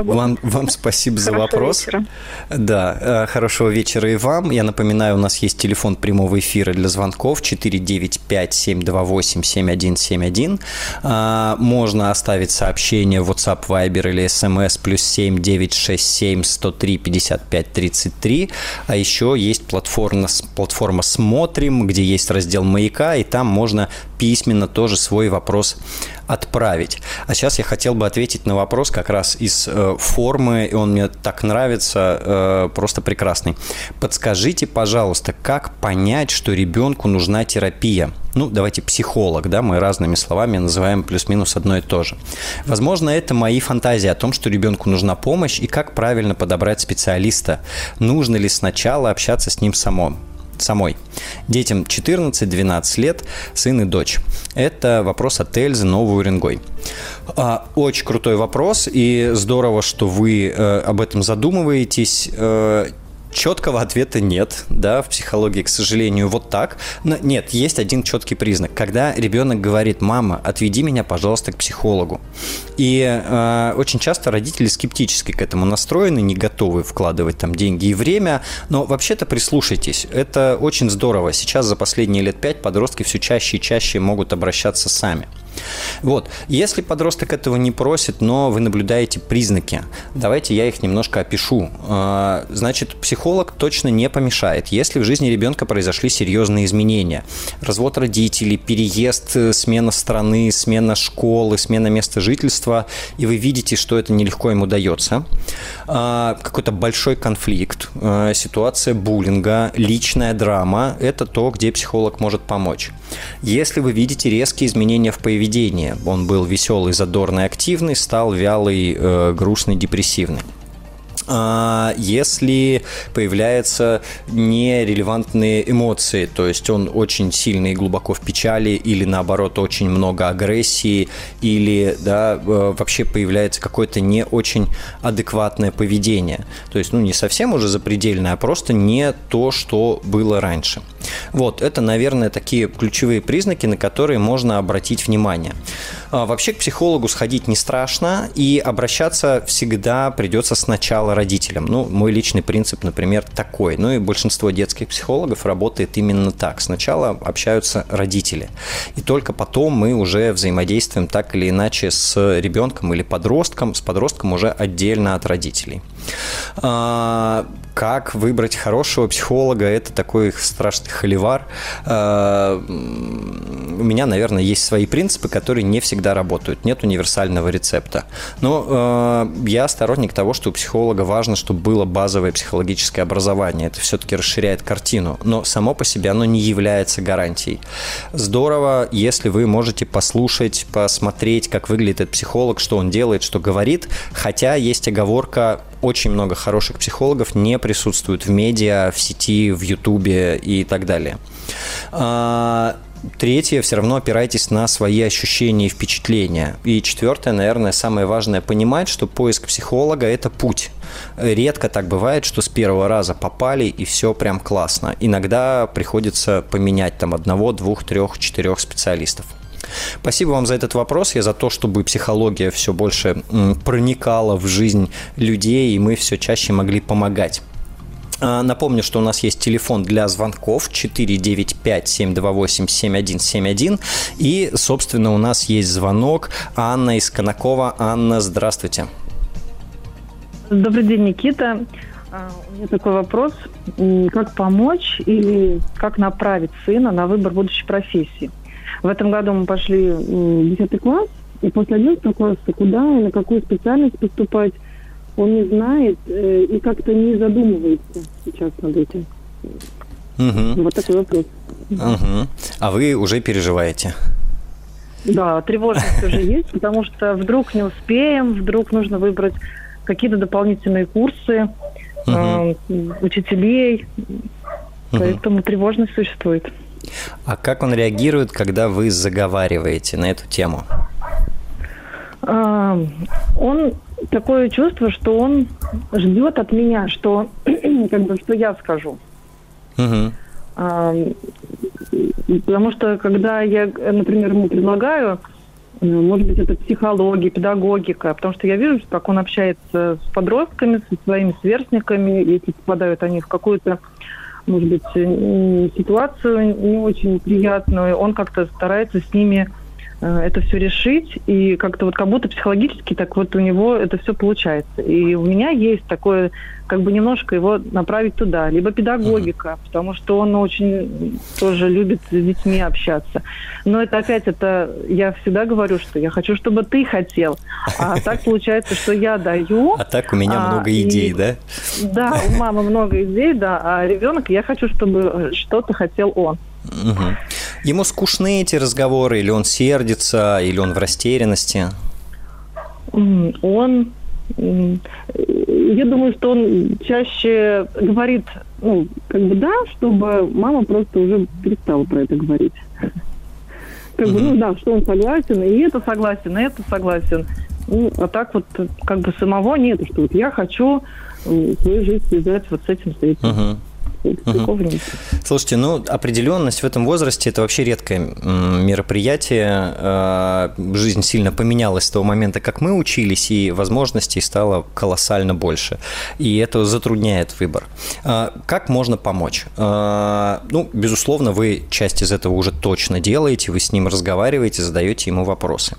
Вам, вам спасибо за вопрос. Вечера. Да, э, хорошего вечера и вам. Я напоминаю, у нас есть телефон прямого эфира для звонков 495-728-7171. А, можно оставить сообщение в WhatsApp, Viber или SMS плюс 7 967 103 55 33. А еще есть платформа, платформа «Смотрим», где есть раздел «Маяка», и там можно письменно тоже свой вопрос отправить. А сейчас я хотел бы ответить на вопрос как раз из э, формы, и он мне так нравится, э, просто прекрасный. Подскажите, пожалуйста, как понять, что ребенку нужна терапия? Ну, давайте психолог, да, мы разными словами называем плюс-минус одно и то же. Возможно, это мои фантазии о том, что ребенку нужна помощь и как правильно подобрать специалиста. Нужно ли сначала общаться с ним самому? Самой. Детям 14-12 лет, сын и дочь. Это вопрос от Эльзы Новый Уренгой. А, очень крутой вопрос, и здорово, что вы э, об этом задумываетесь. Четкого ответа нет, да, в психологии, к сожалению, вот так. Но нет, есть один четкий признак. Когда ребенок говорит, мама, отведи меня, пожалуйста, к психологу. И э, очень часто родители скептически к этому настроены, не готовы вкладывать там деньги и время, но вообще-то прислушайтесь, это очень здорово. Сейчас за последние лет пять подростки все чаще и чаще могут обращаться сами. Вот. Если подросток этого не просит, но вы наблюдаете признаки, давайте я их немножко опишу. А, значит, психолог точно не помешает, если в жизни ребенка произошли серьезные изменения. Развод родителей, переезд, э, смена страны, смена школы, смена места жительства, и вы видите, что это нелегко ему дается. А, какой-то большой конфликт, а, ситуация буллинга, личная драма – это то, где психолог может помочь. Если вы видите резкие изменения в поведении, поведение. Он был веселый, задорный, активный, стал вялый, э, грустный, депрессивный. А, если появляются нерелевантные эмоции, то есть он очень сильно и глубоко в печали, или наоборот очень много агрессии, или да, э, вообще появляется какое-то не очень адекватное поведение. То есть, ну, не совсем уже запредельное, а просто не то, что было раньше. Вот, это, наверное, такие ключевые признаки, на которые можно обратить внимание. А, вообще к психологу сходить не страшно, и обращаться всегда придется сначала родителям. Ну, мой личный принцип, например, такой. Ну и большинство детских психологов работает именно так. Сначала общаются родители, и только потом мы уже взаимодействуем так или иначе с ребенком или подростком, с подростком уже отдельно от родителей. А, как выбрать хорошего психолога, это такой страшный холивар. Э, у меня, наверное, есть свои принципы, которые не всегда работают. Нет универсального рецепта. Но э, я сторонник того, что у психолога важно, чтобы было базовое психологическое образование. Это все-таки расширяет картину. Но само по себе оно не является гарантией. Здорово, если вы можете послушать, посмотреть, как выглядит этот психолог, что он делает, что говорит. Хотя есть оговорка, очень много хороших психологов не присутствуют в медиа, в сети, в Ютубе и так далее. А, Третье, все равно опирайтесь на свои ощущения и впечатления. И четвертое, наверное, самое важное, понимать, что поиск психолога – это путь. Редко так бывает, что с первого раза попали и все прям классно. Иногда приходится поменять там одного, двух, трех, четырех специалистов. Спасибо вам за этот вопрос. Я за то, чтобы психология все больше проникала в жизнь людей, и мы все чаще могли помогать. А, напомню, что у нас есть телефон для звонков 495-728-7171. И, собственно, у нас есть звонок Анна из Конакова. Анна, здравствуйте. Добрый день, Никита. А, у меня такой вопрос. Как помочь или как направить сына на выбор будущей профессии? В этом году мы пошли в 10 класс, и после 11 класса куда и на какую специальность поступать – он не знает э, и как-то не задумывается сейчас над этим. Угу. Вот такой вопрос. Угу. А вы уже переживаете? Да, тревожность уже есть, потому что вдруг не успеем, вдруг нужно выбрать какие-то дополнительные курсы э, учителей, поэтому тревожность существует. А как он реагирует, когда вы заговариваете на эту тему? А, он такое чувство, что он ждет от меня, что как бы что я скажу. Угу. А, потому что когда я, например, ему предлагаю, э, может быть, это психология, педагогика, потому что я вижу, как он общается с подростками, со своими сверстниками, если попадают они в какую-то, может быть, ситуацию не очень приятную, он как-то старается с ними Э, это все решить, и как-то вот как будто психологически так вот у него это все получается. И у меня есть такое, как бы немножко его направить туда, либо педагогика, uh-huh. потому что он очень тоже любит с детьми общаться. Но это опять, это я всегда говорю, что я хочу, чтобы ты хотел, а так получается, что я даю. А так у меня а, много идей, и, да? Да, у мамы много идей, да, а ребенок, я хочу, чтобы что-то хотел он. Угу. Ему скучны эти разговоры, или он сердится, или он в растерянности? Он, я думаю, что он чаще говорит, ну, как бы да, чтобы мама просто уже перестала про это говорить. Как бы, ну да, что он согласен, и это согласен, и это согласен. Ну, а так вот, как бы самого нет, что вот я хочу свою жизнь связать вот с этим, с этим. Uh-huh. Угу. Слушайте, ну определенность в этом возрасте это вообще редкое мероприятие. А, жизнь сильно поменялась с того момента, как мы учились, и возможностей стало колоссально больше. И это затрудняет выбор. А, как можно помочь? А, ну, безусловно, вы часть из этого уже точно делаете, вы с ним разговариваете, задаете ему вопросы.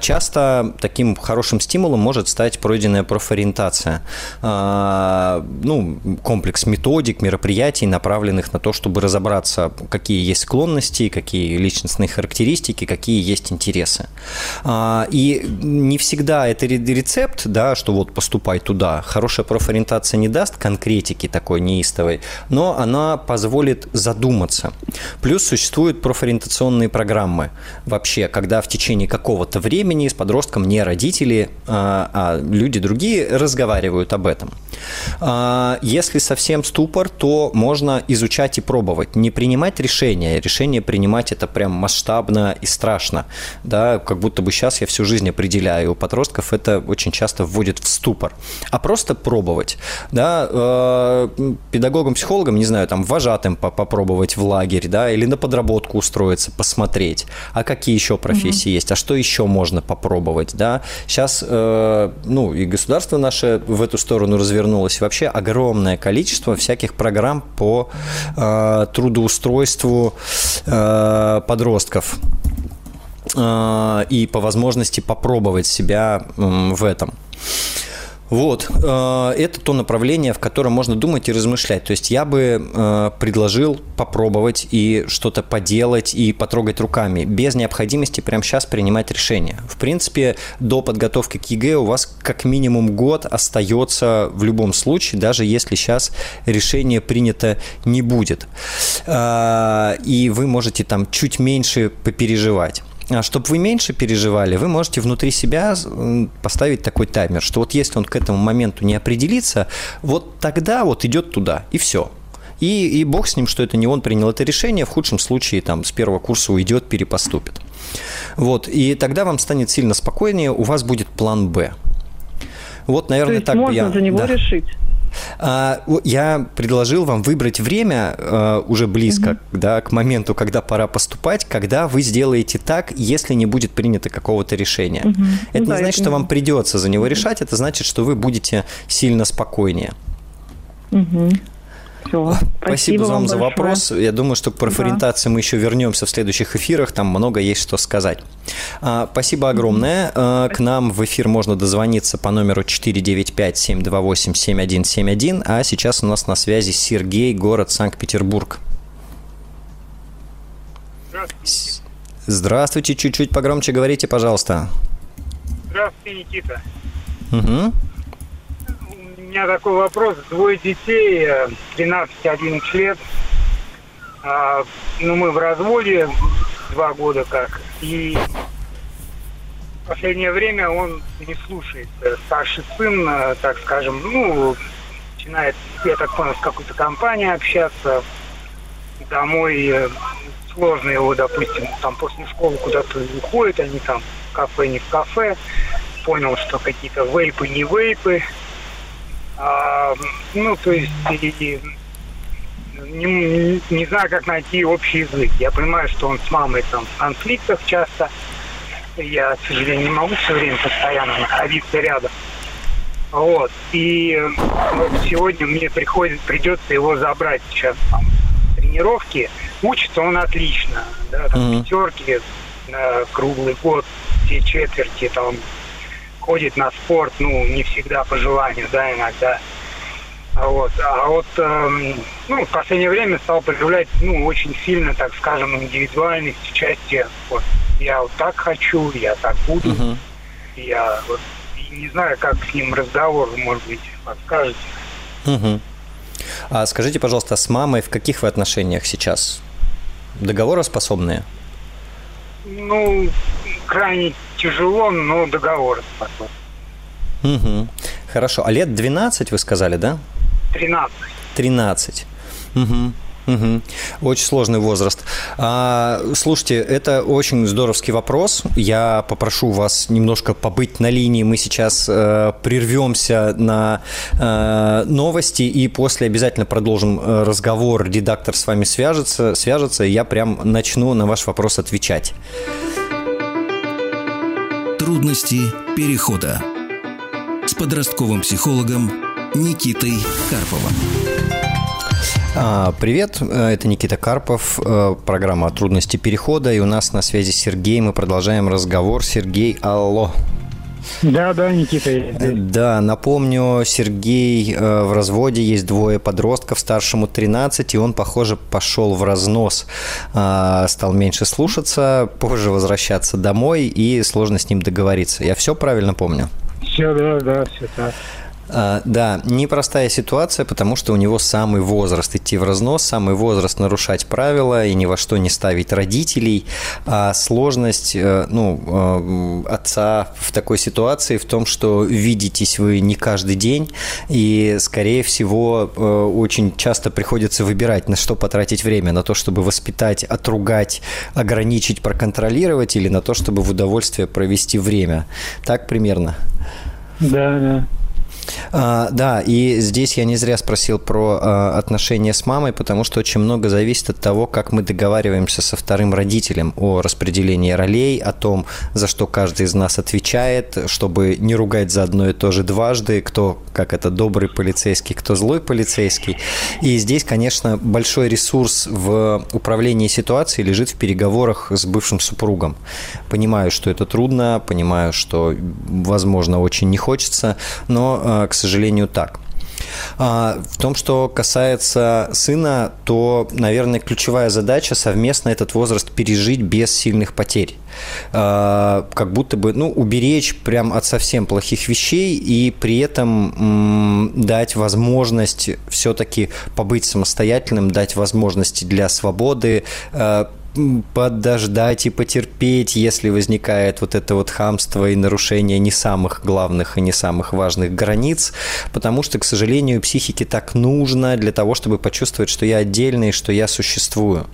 Часто таким хорошим стимулом может стать пройденная профориентация. Ну, комплекс методик, мероприятий, направленных на то, чтобы разобраться, какие есть склонности, какие личностные характеристики, какие есть интересы. А, и не всегда это рецепт, да, что вот поступай туда. Хорошая профориентация не даст конкретики такой неистовой, но она позволит задуматься. Плюс существуют профориентационные программы вообще, когда в течение какого-то времени с подростком не родители, а, а люди другие разговаривают об этом. А, если совсем ступор, то можно изучать и пробовать. Не принимать решения. Решение принимать это прям масштабно и страшно. Да, как будто бы сейчас я всю жизнь определяю. У подростков это очень часто вводит в ступор. А просто пробовать. Да, э, педагогам, психологам, не знаю, там вожатым попробовать в лагерь, да, или на подработку устроиться, посмотреть. А какие еще профессии mm-hmm. есть? А что еще можно попробовать? Да? Сейчас, э, ну, и государство наше в эту сторону развернулось. Вообще огромное количество всяких программ по э, трудоустройству э, подростков э, и по возможности попробовать себя э, в этом. Вот, э, это то направление, в котором можно думать и размышлять. То есть я бы э, предложил попробовать и что-то поделать и потрогать руками, без необходимости прямо сейчас принимать решение. В принципе, до подготовки к ЕГЭ у вас как минимум год остается в любом случае, даже если сейчас решение принято не будет. Э, и вы можете там чуть меньше попереживать. А чтобы вы меньше переживали, вы можете внутри себя поставить такой таймер, что вот если он к этому моменту не определится, вот тогда вот идет туда, и все. И, и бог с ним, что это не он принял это решение, в худшем случае там с первого курса уйдет, перепоступит. Вот, и тогда вам станет сильно спокойнее, у вас будет план «Б». Вот, наверное, То есть так можно я... за него да. решить. А, я предложил вам выбрать время э, уже близко, угу. да, к моменту, когда пора поступать, когда вы сделаете так, если не будет принято какого-то решения. Угу. Это ну, не значит, это... что вам придется за него решать, это значит, что вы будете сильно спокойнее. Угу. Все. Спасибо, Спасибо вам, вам за вопрос. Я думаю, что к профориентации да. мы еще вернемся в следующих эфирах. Там много есть что сказать. А, спасибо огромное. А, к нам в эфир можно дозвониться по номеру 495-728-7171. А сейчас у нас на связи Сергей, город Санкт-Петербург. Здравствуйте. Здравствуйте. Чуть-чуть погромче говорите, пожалуйста. Здравствуйте, Никита. Угу меня такой вопрос. Двое детей, 13-11 э, лет. А, ну, мы в разводе два года как. И в последнее время он не слушает. Старший сын, э, так скажем, ну, начинает, я так понял, с какой-то компанией общаться. Домой э, сложно его, допустим, там после школы куда-то уходят, они там в кафе, не в кафе. Понял, что какие-то вейпы, не вейпы. А, ну, то есть и, не, не знаю, как найти общий язык. Я понимаю, что он с мамой там в конфликтах часто. Я, к сожалению, не могу все время постоянно находиться рядом. Вот. И вот сегодня мне приходит, придется его забрать сейчас там, тренировки. Учится он отлично. Да, там mm-hmm. пятерки, да, круглый год, все четверти, там ходит на спорт, ну, не всегда по желанию, да, иногда. А вот, а вот эм, ну, в последнее время стал проявлять, ну, очень сильно, так скажем, индивидуальность в части, вот, я вот так хочу, я так буду, uh-huh. я вот, не знаю, как с ним разговор, может быть, подскажете. Uh-huh. А скажите, пожалуйста, с мамой в каких вы отношениях сейчас? Договороспособные? Ну, крайне тяжело, но договор способен. Угу. Хорошо. А лет 12 вы сказали, да? 13. 13. Угу. Угу. Очень сложный возраст. А, слушайте, это очень здоровский вопрос. Я попрошу вас немножко побыть на линии. Мы сейчас э, прервемся на э, новости и после обязательно продолжим э, разговор. Редактор с вами свяжется, свяжется, и я прям начну на ваш вопрос отвечать. Трудности перехода с подростковым психологом Никитой Карповым. А, привет, э, это Никита Карпов, э, программа «Трудности перехода», и у нас на связи Сергей, мы продолжаем разговор. Сергей, алло. Да, да, Никита. Да, напомню, Сергей э, в разводе, есть двое подростков, старшему 13, и он, похоже, пошел в разнос, стал меньше слушаться, позже возвращаться домой, и сложно с ним договориться. Я все правильно помню? Все, да, да, все так. А, да, непростая ситуация, потому что у него самый возраст идти в разнос, самый возраст нарушать правила и ни во что не ставить родителей. А сложность э, ну, э, отца в такой ситуации в том, что видитесь вы не каждый день, и, скорее всего, э, очень часто приходится выбирать, на что потратить время, на то, чтобы воспитать, отругать, ограничить, проконтролировать, или на то, чтобы в удовольствие провести время. Так примерно? Да, да. А, да, и здесь я не зря спросил про а, отношения с мамой, потому что очень много зависит от того, как мы договариваемся со вторым родителем о распределении ролей, о том, за что каждый из нас отвечает, чтобы не ругать за одно и то же дважды, кто, как это, добрый полицейский, кто злой полицейский. И здесь, конечно, большой ресурс в управлении ситуацией лежит в переговорах с бывшим супругом. Понимаю, что это трудно, понимаю, что, возможно, очень не хочется, но а, к сожалению, так. А, в том, что касается сына, то, наверное, ключевая задача совместно этот возраст пережить без сильных потерь. А, как будто бы, ну, уберечь прям от совсем плохих вещей и при этом дать возможность все-таки побыть самостоятельным, дать возможности для свободы, а, подождать и потерпеть, если возникает вот это вот хамство и нарушение не самых главных и не самых важных границ, потому что, к сожалению, психике так нужно для того, чтобы почувствовать, что я отдельный, что я существую.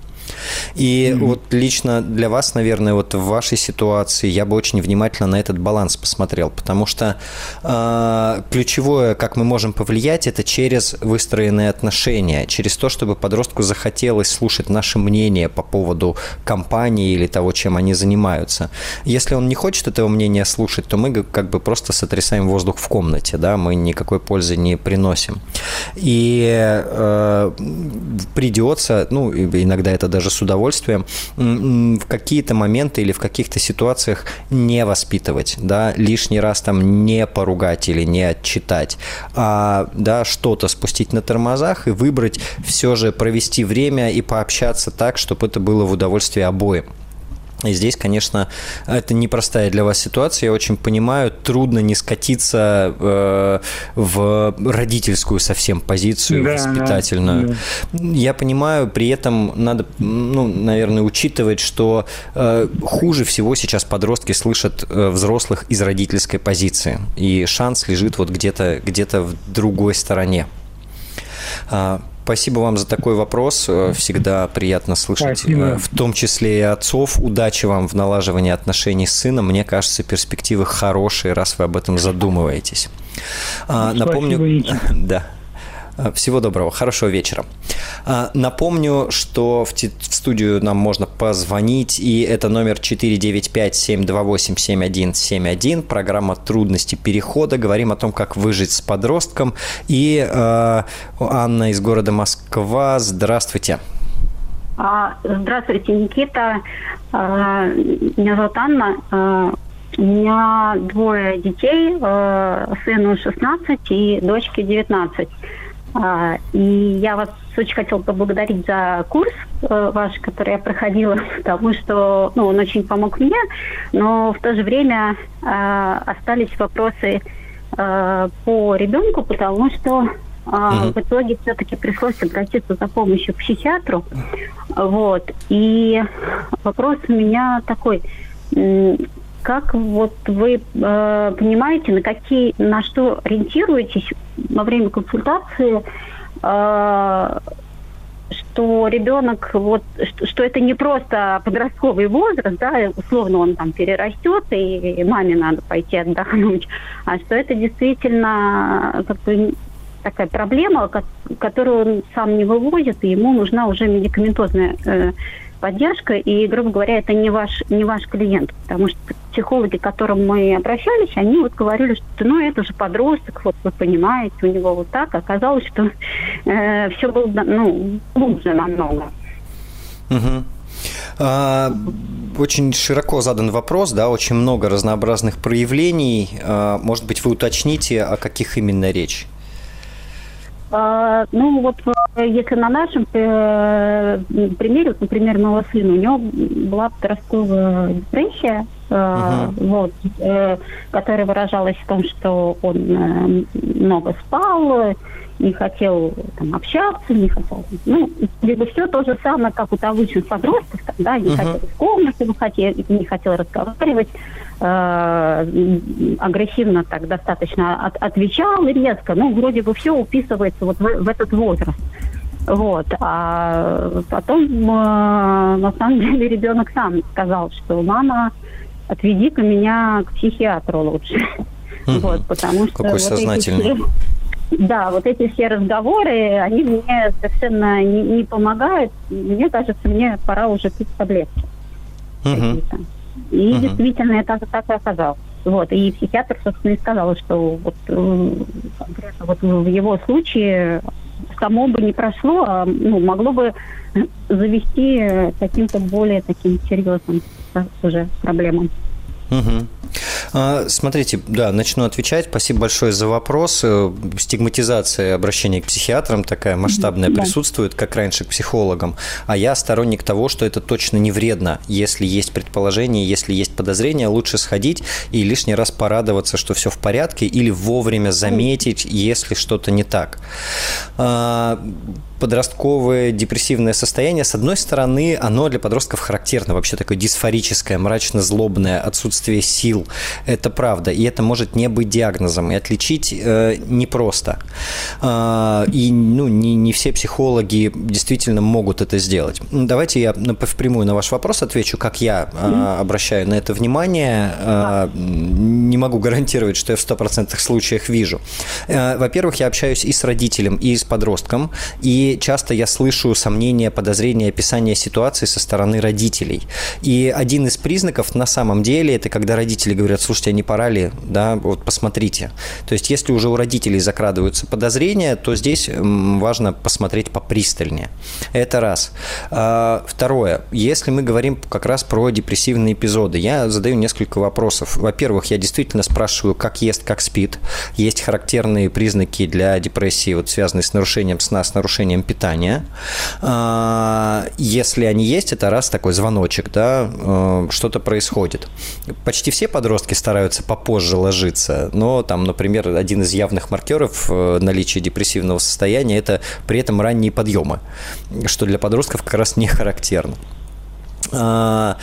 И mm-hmm. вот лично для вас, наверное, вот в вашей ситуации я бы очень внимательно на этот баланс посмотрел, потому что э, ключевое, как мы можем повлиять, это через выстроенные отношения, через то, чтобы подростку захотелось слушать наше мнение по поводу компании или того, чем они занимаются. Если он не хочет этого мнения слушать, то мы как бы просто сотрясаем воздух в комнате, да, мы никакой пользы не приносим. И э, придется, ну, иногда это даже с удовольствием, в какие-то моменты или в каких-то ситуациях не воспитывать, да, лишний раз там не поругать или не отчитать, а, да, что-то спустить на тормозах и выбрать все же провести время и пообщаться так, чтобы это было в удовольствие обоим. И здесь, конечно, это непростая для вас ситуация, я очень понимаю, трудно не скатиться э, в родительскую совсем позицию, да, воспитательную. Да. Я понимаю, при этом надо, ну, наверное, учитывать, что э, хуже всего сейчас подростки слышат э, взрослых из родительской позиции, и шанс лежит вот где-то где в другой стороне. Спасибо вам за такой вопрос. Э, всегда приятно слышать, Спасибо. Э, в том числе и отцов. Удачи вам в налаживании отношений с сыном. Мне кажется, перспективы хорошие, раз вы об этом задумываетесь. А, Спасибо, Напомню, да. Э, всего доброго, хорошего вечера. А, напомню, что в, в студию нам можно позвонить, и это номер 495-728-7171, программа «Трудности перехода». Говорим о том, как выжить с подростком. И э, Анна из города Москва, здравствуйте. А, здравствуйте, Никита. А, меня зовут Анна. А, у меня двое детей, сыну 16 и дочке 19. А, и я вас очень хотела поблагодарить за курс э, ваш, который я проходила, потому что ну, он очень помог мне, но в то же время э, остались вопросы э, по ребенку, потому что Uh-huh. В итоге все-таки пришлось обратиться за помощью к психиатру. Вот. И вопрос у меня такой. Как вот вы э, понимаете, на какие, на что ориентируетесь во время консультации, э, что ребенок, вот, что, что это не просто подростковый возраст, да, условно он там перерастет, и маме надо пойти отдохнуть, а что это действительно как бы такая проблема, которую он сам не вывозит, и ему нужна уже медикаментозная э, поддержка, и, грубо говоря, это не ваш, не ваш клиент, потому что психологи, к которым мы обращались, они вот говорили, что ну это же подросток, вот вы понимаете, у него вот так, оказалось, что э, все было ну, глубже намного. А, очень широко задан вопрос, да, очень много разнообразных проявлений. А, может быть, вы уточните, о каких именно речь? А, ну вот э, если на нашем э, примере, вот, например, моего сына, у него была подростковая депрессия, uh-huh. вот, э, которая выражалась в том, что он э, много спал, не хотел там, общаться, не хотел. Ну, либо все то же самое, как у обычных подростков, там, да, не uh-huh. хотел в комнате выходить, не хотел разговаривать, агрессивно так достаточно от, отвечал резко. Ну, вроде бы все уписывается вот в, в этот возраст. Вот. А потом, э, на самом деле, ребенок сам сказал, что мама, отведи-ка меня к психиатру лучше. Угу. Вот, потому что Какой вот сознательный. Эти да, вот эти все разговоры, они мне совершенно не, не помогают. Мне кажется, мне пора уже пить таблетки. Угу. И угу. действительно это так и оказалось. Вот, и психиатр, собственно, и сказал, что вот э, конкретно вот в его случае само бы не прошло, а ну, могло бы завести каким-то более таким серьезным уже проблемам. Угу. А, смотрите, да, начну отвечать. Спасибо большое за вопрос. Э, стигматизация обращения к психиатрам такая масштабная да. присутствует, как раньше к психологам. А я сторонник того, что это точно не вредно. Если есть предположение, если есть подозрение, лучше сходить и лишний раз порадоваться, что все в порядке, или вовремя заметить, если что-то не так а, подростковое депрессивное состояние, с одной стороны, оно для подростков характерно, вообще такое дисфорическое, мрачно-злобное, отсутствие сил. Это правда, и это может не быть диагнозом, и отличить э, непросто. Э, и ну, не, не все психологи действительно могут это сделать. Давайте я впрямую на ваш вопрос отвечу, как я э, обращаю на это внимание. Э, не могу гарантировать, что я в 100% случаях вижу. Э, во-первых, я общаюсь и с родителем, и с подростком, и часто я слышу сомнения, подозрения, описания ситуации со стороны родителей. И один из признаков на самом деле это когда родители говорят, слушайте, а не пора ли, да, вот посмотрите. То есть если уже у родителей закрадываются подозрения, то здесь важно посмотреть попристальнее. Это раз. А, второе. Если мы говорим как раз про депрессивные эпизоды, я задаю несколько вопросов. Во-первых, я действительно спрашиваю, как ест, как спит. Есть характерные признаки для депрессии, вот связанные с нарушением сна, с нарушением питания. А, если они есть, это раз такой звоночек, да, э, что-то происходит. Почти все подростки стараются попозже ложиться, но там, например, один из явных маркеров э, наличия депрессивного состояния – это при этом ранние подъемы, что для подростков как раз не характерно. А,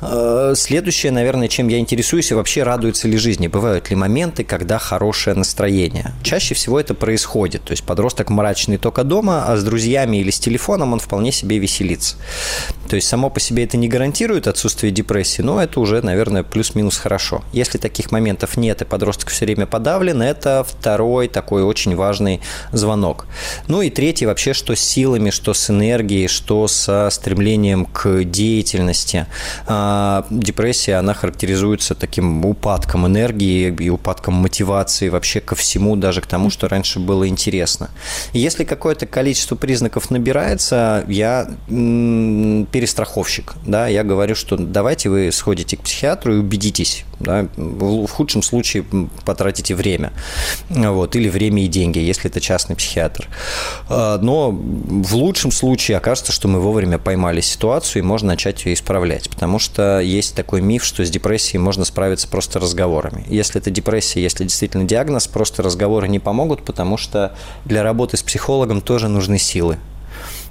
а, следующее, наверное, чем я интересуюсь, вообще радуется ли жизни? Бывают ли моменты, когда хорошее настроение? Чаще всего это происходит. То есть подросток мрачный только дома, а с друзьями или с телефоном он вполне себе веселится. То есть само по себе это не гарантирует отсутствие депрессии, но это уже, наверное, плюс-минус хорошо. Если таких моментов нет и подросток все время подавлен, это второй такой очень важный звонок. Ну и третий вообще, что с силами, что с энергией, что со стремлением к деятельности, деятельности. А, депрессия, она характеризуется таким упадком энергии и упадком мотивации вообще ко всему, даже к тому, что раньше было интересно. если какое-то количество признаков набирается, я перестраховщик, да, я говорю, что давайте вы сходите к психиатру и убедитесь, да, в худшем случае потратите время, вот, или время и деньги, если это частный психиатр. А, но в лучшем случае окажется, что мы вовремя поймали ситуацию и можно начать ее исправлять, потому что есть такой миф, что с депрессией можно справиться просто разговорами. Если это депрессия, если действительно диагноз, просто разговоры не помогут, потому что для работы с психологом тоже нужны силы,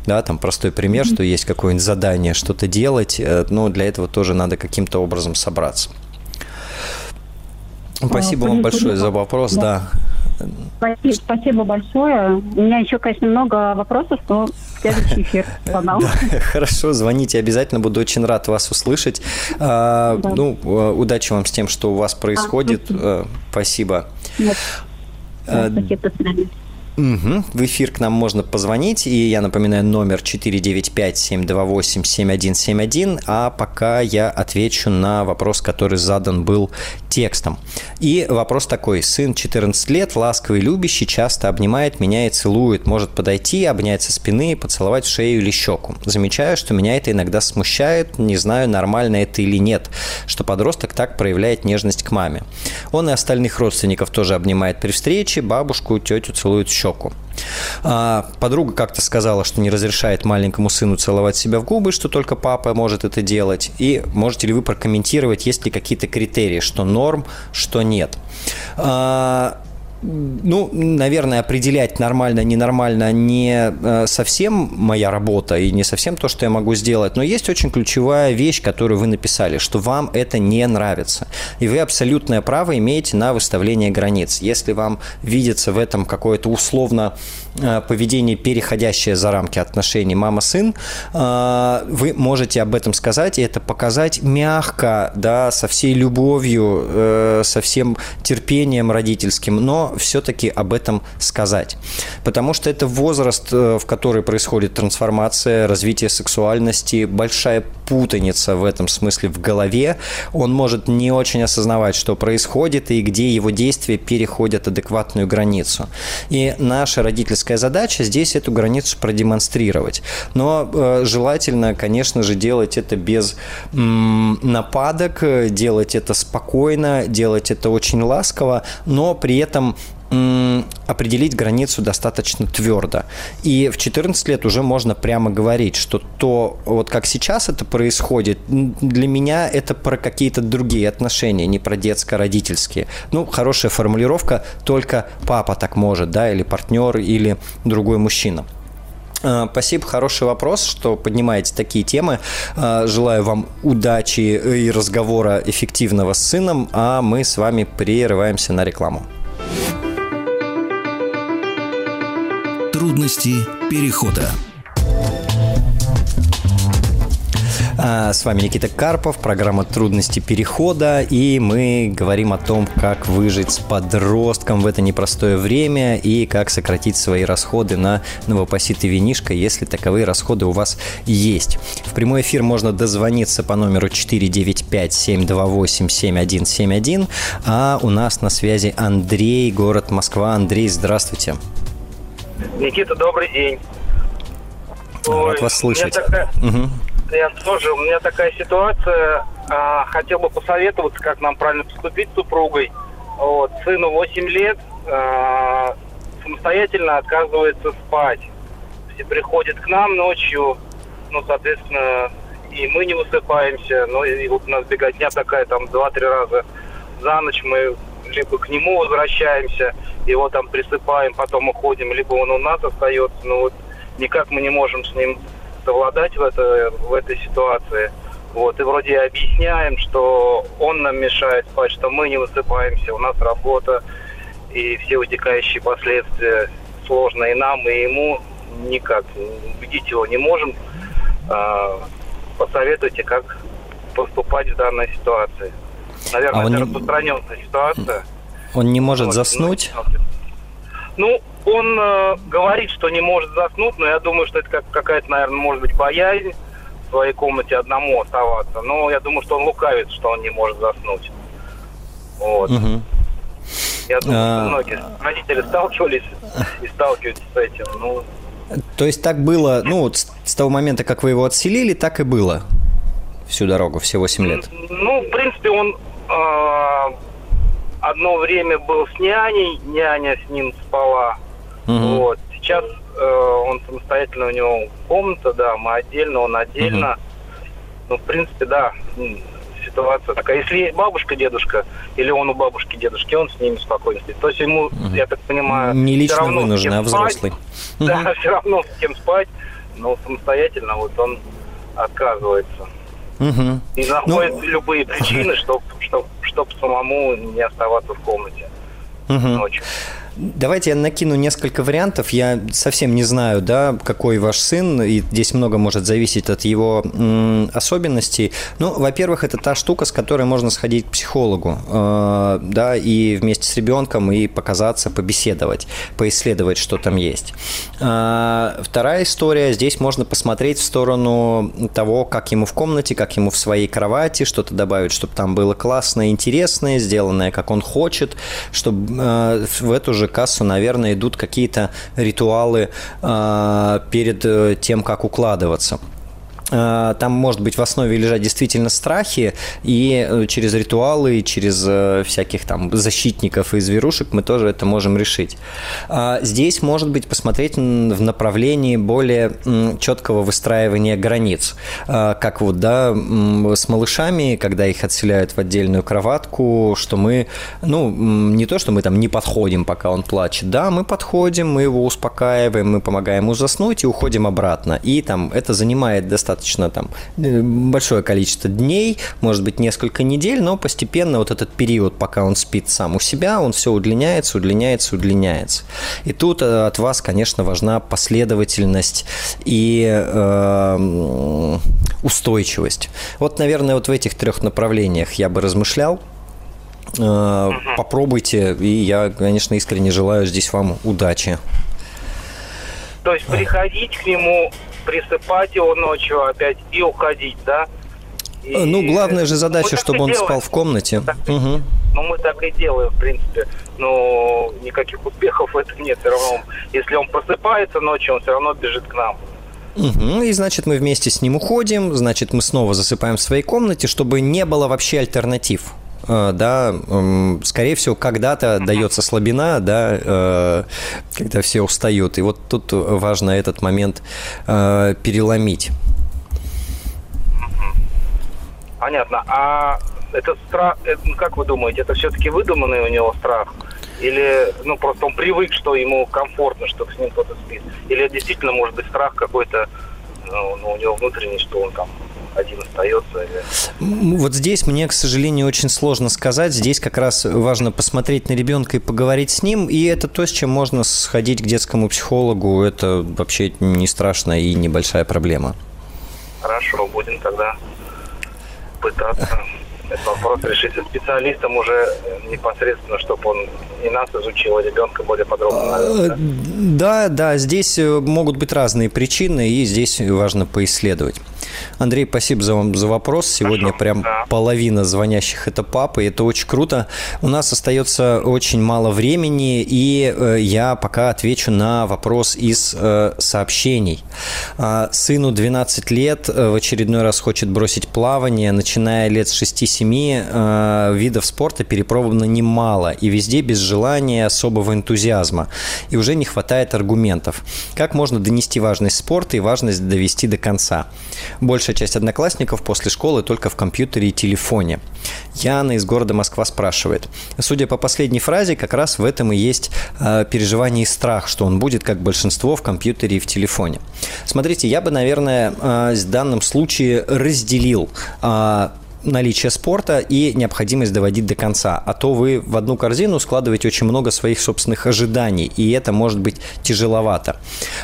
да, там простой пример, что есть какое-нибудь задание что-то делать, э, но для этого тоже надо каким-то образом собраться. Спасибо а, вам большое за вопрос, да. Спасибо, спасибо большое. У меня еще, конечно, много вопросов, но следующий эфир. Да, хорошо, звоните обязательно, буду очень рад вас услышать. А, да. Ну, э, удачи вам с тем, что у вас происходит. А, спасибо. Нет. А, спасибо, до свидания. Угу. В эфир к нам можно позвонить, и я напоминаю номер 495-728-7171, а пока я отвечу на вопрос, который задан был текстом. И вопрос такой. Сын 14 лет, ласковый, любящий, часто обнимает меня и целует, может подойти, обнять со спины, поцеловать шею или щеку. Замечаю, что меня это иногда смущает, не знаю, нормально это или нет, что подросток так проявляет нежность к маме. Он и остальных родственников тоже обнимает при встрече, бабушку, тетю целует в щеку. А, подруга как-то сказала, что не разрешает маленькому сыну целовать себя в губы, что только папа может это делать. И можете ли вы прокомментировать, есть ли какие-то критерии, что норм, что нет? Ну, наверное, определять нормально, ненормально не э, совсем моя работа и не совсем то, что я могу сделать, но есть очень ключевая вещь, которую вы написали, что вам это не нравится. И вы абсолютное право имеете на выставление границ. Если вам видится в этом какое-то условно поведение, переходящее за рамки отношений мама-сын, э, вы можете об этом сказать и это показать мягко, да, со всей любовью, э, со всем терпением родительским, но все-таки об этом сказать. Потому что это возраст, в который происходит трансформация, развитие сексуальности, большая путаница в этом смысле в голове. Он может не очень осознавать, что происходит и где его действия переходят адекватную границу. И наша родительская родительская задача здесь эту границу продемонстрировать. Но э, желательно, конечно же, делать это без нападок, делать это спокойно, делать это очень ласково, но при этом определить границу достаточно твердо. И в 14 лет уже можно прямо говорить, что то, вот как сейчас это происходит, для меня это про какие-то другие отношения, не про детско-родительские. Ну, хорошая формулировка, только папа так может, да, или партнер, или другой мужчина. А, спасибо, хороший вопрос, что поднимаете такие темы. А, желаю вам удачи и разговора эффективного с сыном, а мы с вами прерываемся на рекламу. Трудности перехода. А, с вами Никита Карпов, программа «Трудности перехода», и мы говорим о том, как выжить с подростком в это непростое время и как сократить свои расходы на новопоситый винишко, если таковые расходы у вас есть. В прямой эфир можно дозвониться по номеру 495-728-7171, а у нас на связи Андрей, город Москва. Андрей, здравствуйте. Никита, добрый день. Ой, Рад вас слышать. Такая, угу. Я тоже, у меня такая ситуация. А, хотел бы посоветоваться, как нам правильно поступить с супругой. Вот, сыну 8 лет, а, самостоятельно отказывается спать. Все приходит к нам ночью, ну, соответственно, и мы не высыпаемся. Ну, и вот у нас беготня такая, там, 2-3 раза за ночь мы либо к нему возвращаемся, его там присыпаем, потом уходим, либо он у нас остается. Но вот никак мы не можем с ним совладать в, это, в этой ситуации. Вот, и вроде объясняем, что он нам мешает спать, что мы не высыпаемся, у нас работа, и все вытекающие последствия сложно и нам, и ему никак. Убедить его не можем. А, посоветуйте, как поступать в данной ситуации. Наверное, а это не... распространенная ситуация. Он не может вот, заснуть? Ну, он э, говорит, что не может заснуть, но я думаю, что это как, какая-то, наверное, может быть, боязнь в своей комнате одному оставаться. Но я думаю, что он лукавит, что он не может заснуть. Вот. Угу. Я думаю, а... что многие родители сталкивались и сталкиваются с этим. Ну... То есть так было, ну, вот с того момента, как вы его отселили, так и было всю дорогу, все 8 лет? Ну, в принципе, он э, одно время был с няней, няня с ним спала. Угу. Вот. Сейчас э, он самостоятельно, у него комната, да, мы отдельно, он отдельно. Угу. Ну, в принципе, да, ситуация такая. Если бабушка, дедушка, или он у бабушки, дедушки, он с ними спокойно спит. То есть ему, угу. я так понимаю, не лично все равно вынужден, а взрослый. Спать, да, все равно с кем спать, но самостоятельно вот он отказывается. Угу. И находит ну... любые причины, чтобы чтоб, чтоб самому не оставаться в комнате угу. ночью. Давайте я накину несколько вариантов. Я совсем не знаю, да, какой ваш сын, и здесь много может зависеть от его м, особенностей. Ну, во-первых, это та штука, с которой можно сходить к психологу, э, да, и вместе с ребенком и показаться, побеседовать, поисследовать, что там есть. Э, вторая история, здесь можно посмотреть в сторону того, как ему в комнате, как ему в своей кровати, что-то добавить, чтобы там было классное, интересное, сделанное, как он хочет, чтобы э, в эту же же кассу, наверное, идут какие-то ритуалы э, перед тем, как укладываться. Э, там может быть в основе лежать действительно страхи, и э, через ритуалы, через э, всяких там защитников и зверушек мы тоже это можем решить. А здесь, может быть, посмотреть в направлении более четкого выстраивания границ. Как вот, да, с малышами, когда их отселяют в отдельную кроватку, что мы, ну, не то, что мы там не подходим, пока он плачет, да, мы подходим, мы его успокаиваем, мы помогаем ему заснуть и уходим обратно. И там это занимает достаточно достаточно там э, большое количество дней, может быть, несколько недель, но постепенно вот этот период, пока он спит сам у себя, он все удлиняется, удлиняется, удлиняется. И тут э, от вас, конечно, важна последовательность и э, устойчивость. Вот, наверное, вот в этих трех направлениях я бы размышлял. Э, попробуйте, и я, конечно, искренне желаю здесь вам удачи. То есть приходить к нему присыпать его ночью опять и уходить, да? И... Ну, главная же задача, чтобы он делать. спал в комнате. Угу. Ну, мы так и делаем, в принципе. Но никаких успехов в этом нет. Все равно, если он просыпается ночью, он все равно бежит к нам. Угу, и значит, мы вместе с ним уходим, значит, мы снова засыпаем в своей комнате, чтобы не было вообще альтернатив. Э, да, скорее всего, когда-то дается слабина, да, э, когда все устают. И вот тут важно этот момент э, переломить. Понятно. А это страх, ну, как вы думаете, это все-таки выдуманный у него страх? Или, ну, просто он привык, что ему комфортно, что с ним кто-то спит? Или действительно может быть страх какой-то, ну, ну, у него внутренний, что он там один остается. Или... Вот здесь мне, к сожалению, очень сложно сказать. Здесь как раз важно посмотреть на ребенка и поговорить с ним. И это то, с чем можно сходить к детскому психологу. Это вообще не страшно и небольшая проблема. Хорошо, будем тогда пытаться этот вопрос решить со специалистом уже непосредственно, чтобы он и нас изучил, а ребенка более подробно. Наверное, да? да, да, здесь э, могут быть разные причины, и здесь важно поисследовать. Андрей, спасибо за, вам за вопрос. Сегодня Хорошо, прям да. половина звонящих это папы, это очень круто. У нас остается очень мало времени, и э, я пока отвечу на вопрос из э, сообщений. Э, сыну 12 лет, э, в очередной раз хочет бросить плавание, начиная лет с 6-7, э, видов спорта перепробовано немало, и везде без желания особого энтузиазма, и уже не хватает аргументов. Как можно донести важность спорта и важность довести до конца? Большая часть одноклассников после школы только в компьютере и телефоне. Яна из города Москва спрашивает. Судя по последней фразе, как раз в этом и есть э, переживание и страх, что он будет, как большинство, в компьютере и в телефоне. Смотрите, я бы, наверное, э, в данном случае разделил э, наличие спорта и необходимость доводить до конца. А то вы в одну корзину складываете очень много своих собственных ожиданий, и это может быть тяжеловато.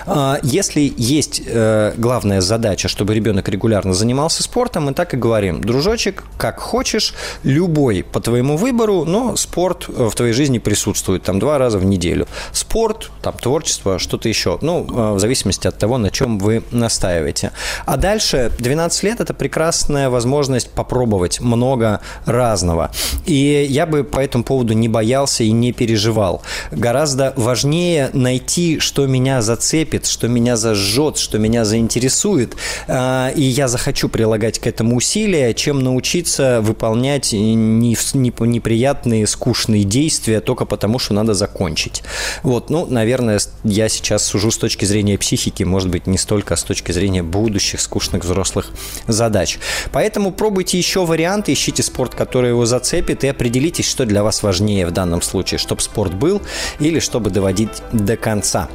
А, если есть э, главная задача, чтобы ребенок регулярно занимался спортом, мы так и говорим, дружочек, как хочешь, любой по твоему выбору, но спорт в твоей жизни присутствует там два раза в неделю. Спорт, там творчество, что-то еще. Ну, э, в зависимости от того, на чем вы настаиваете. А дальше 12 лет – это прекрасная возможность попробовать пробовать много разного. И я бы по этому поводу не боялся и не переживал. Гораздо важнее найти, что меня зацепит, что меня зажжет, что меня заинтересует, а, и я захочу прилагать к этому усилия, чем научиться выполнять неприятные, скучные действия только потому, что надо закончить. Вот, ну, наверное, я сейчас сужу с точки зрения психики, может быть, не столько с точки зрения будущих скучных взрослых задач. Поэтому пробуйте еще еще варианты, ищите спорт, который его зацепит, и определитесь, что для вас важнее в данном случае, чтобы спорт был или чтобы доводить до конца.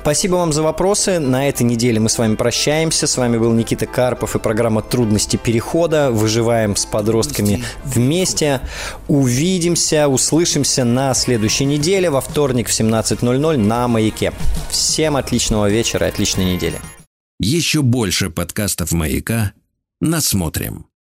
Спасибо вам за вопросы. На этой неделе мы с вами прощаемся. С вами был Никита Карпов и программа «Трудности перехода». Выживаем с подростками вместе. Увидимся, услышимся на следующей неделе во вторник в 17.00 на «Маяке». Всем отличного вечера и отличной недели. Еще больше подкастов «Маяка» насмотрим.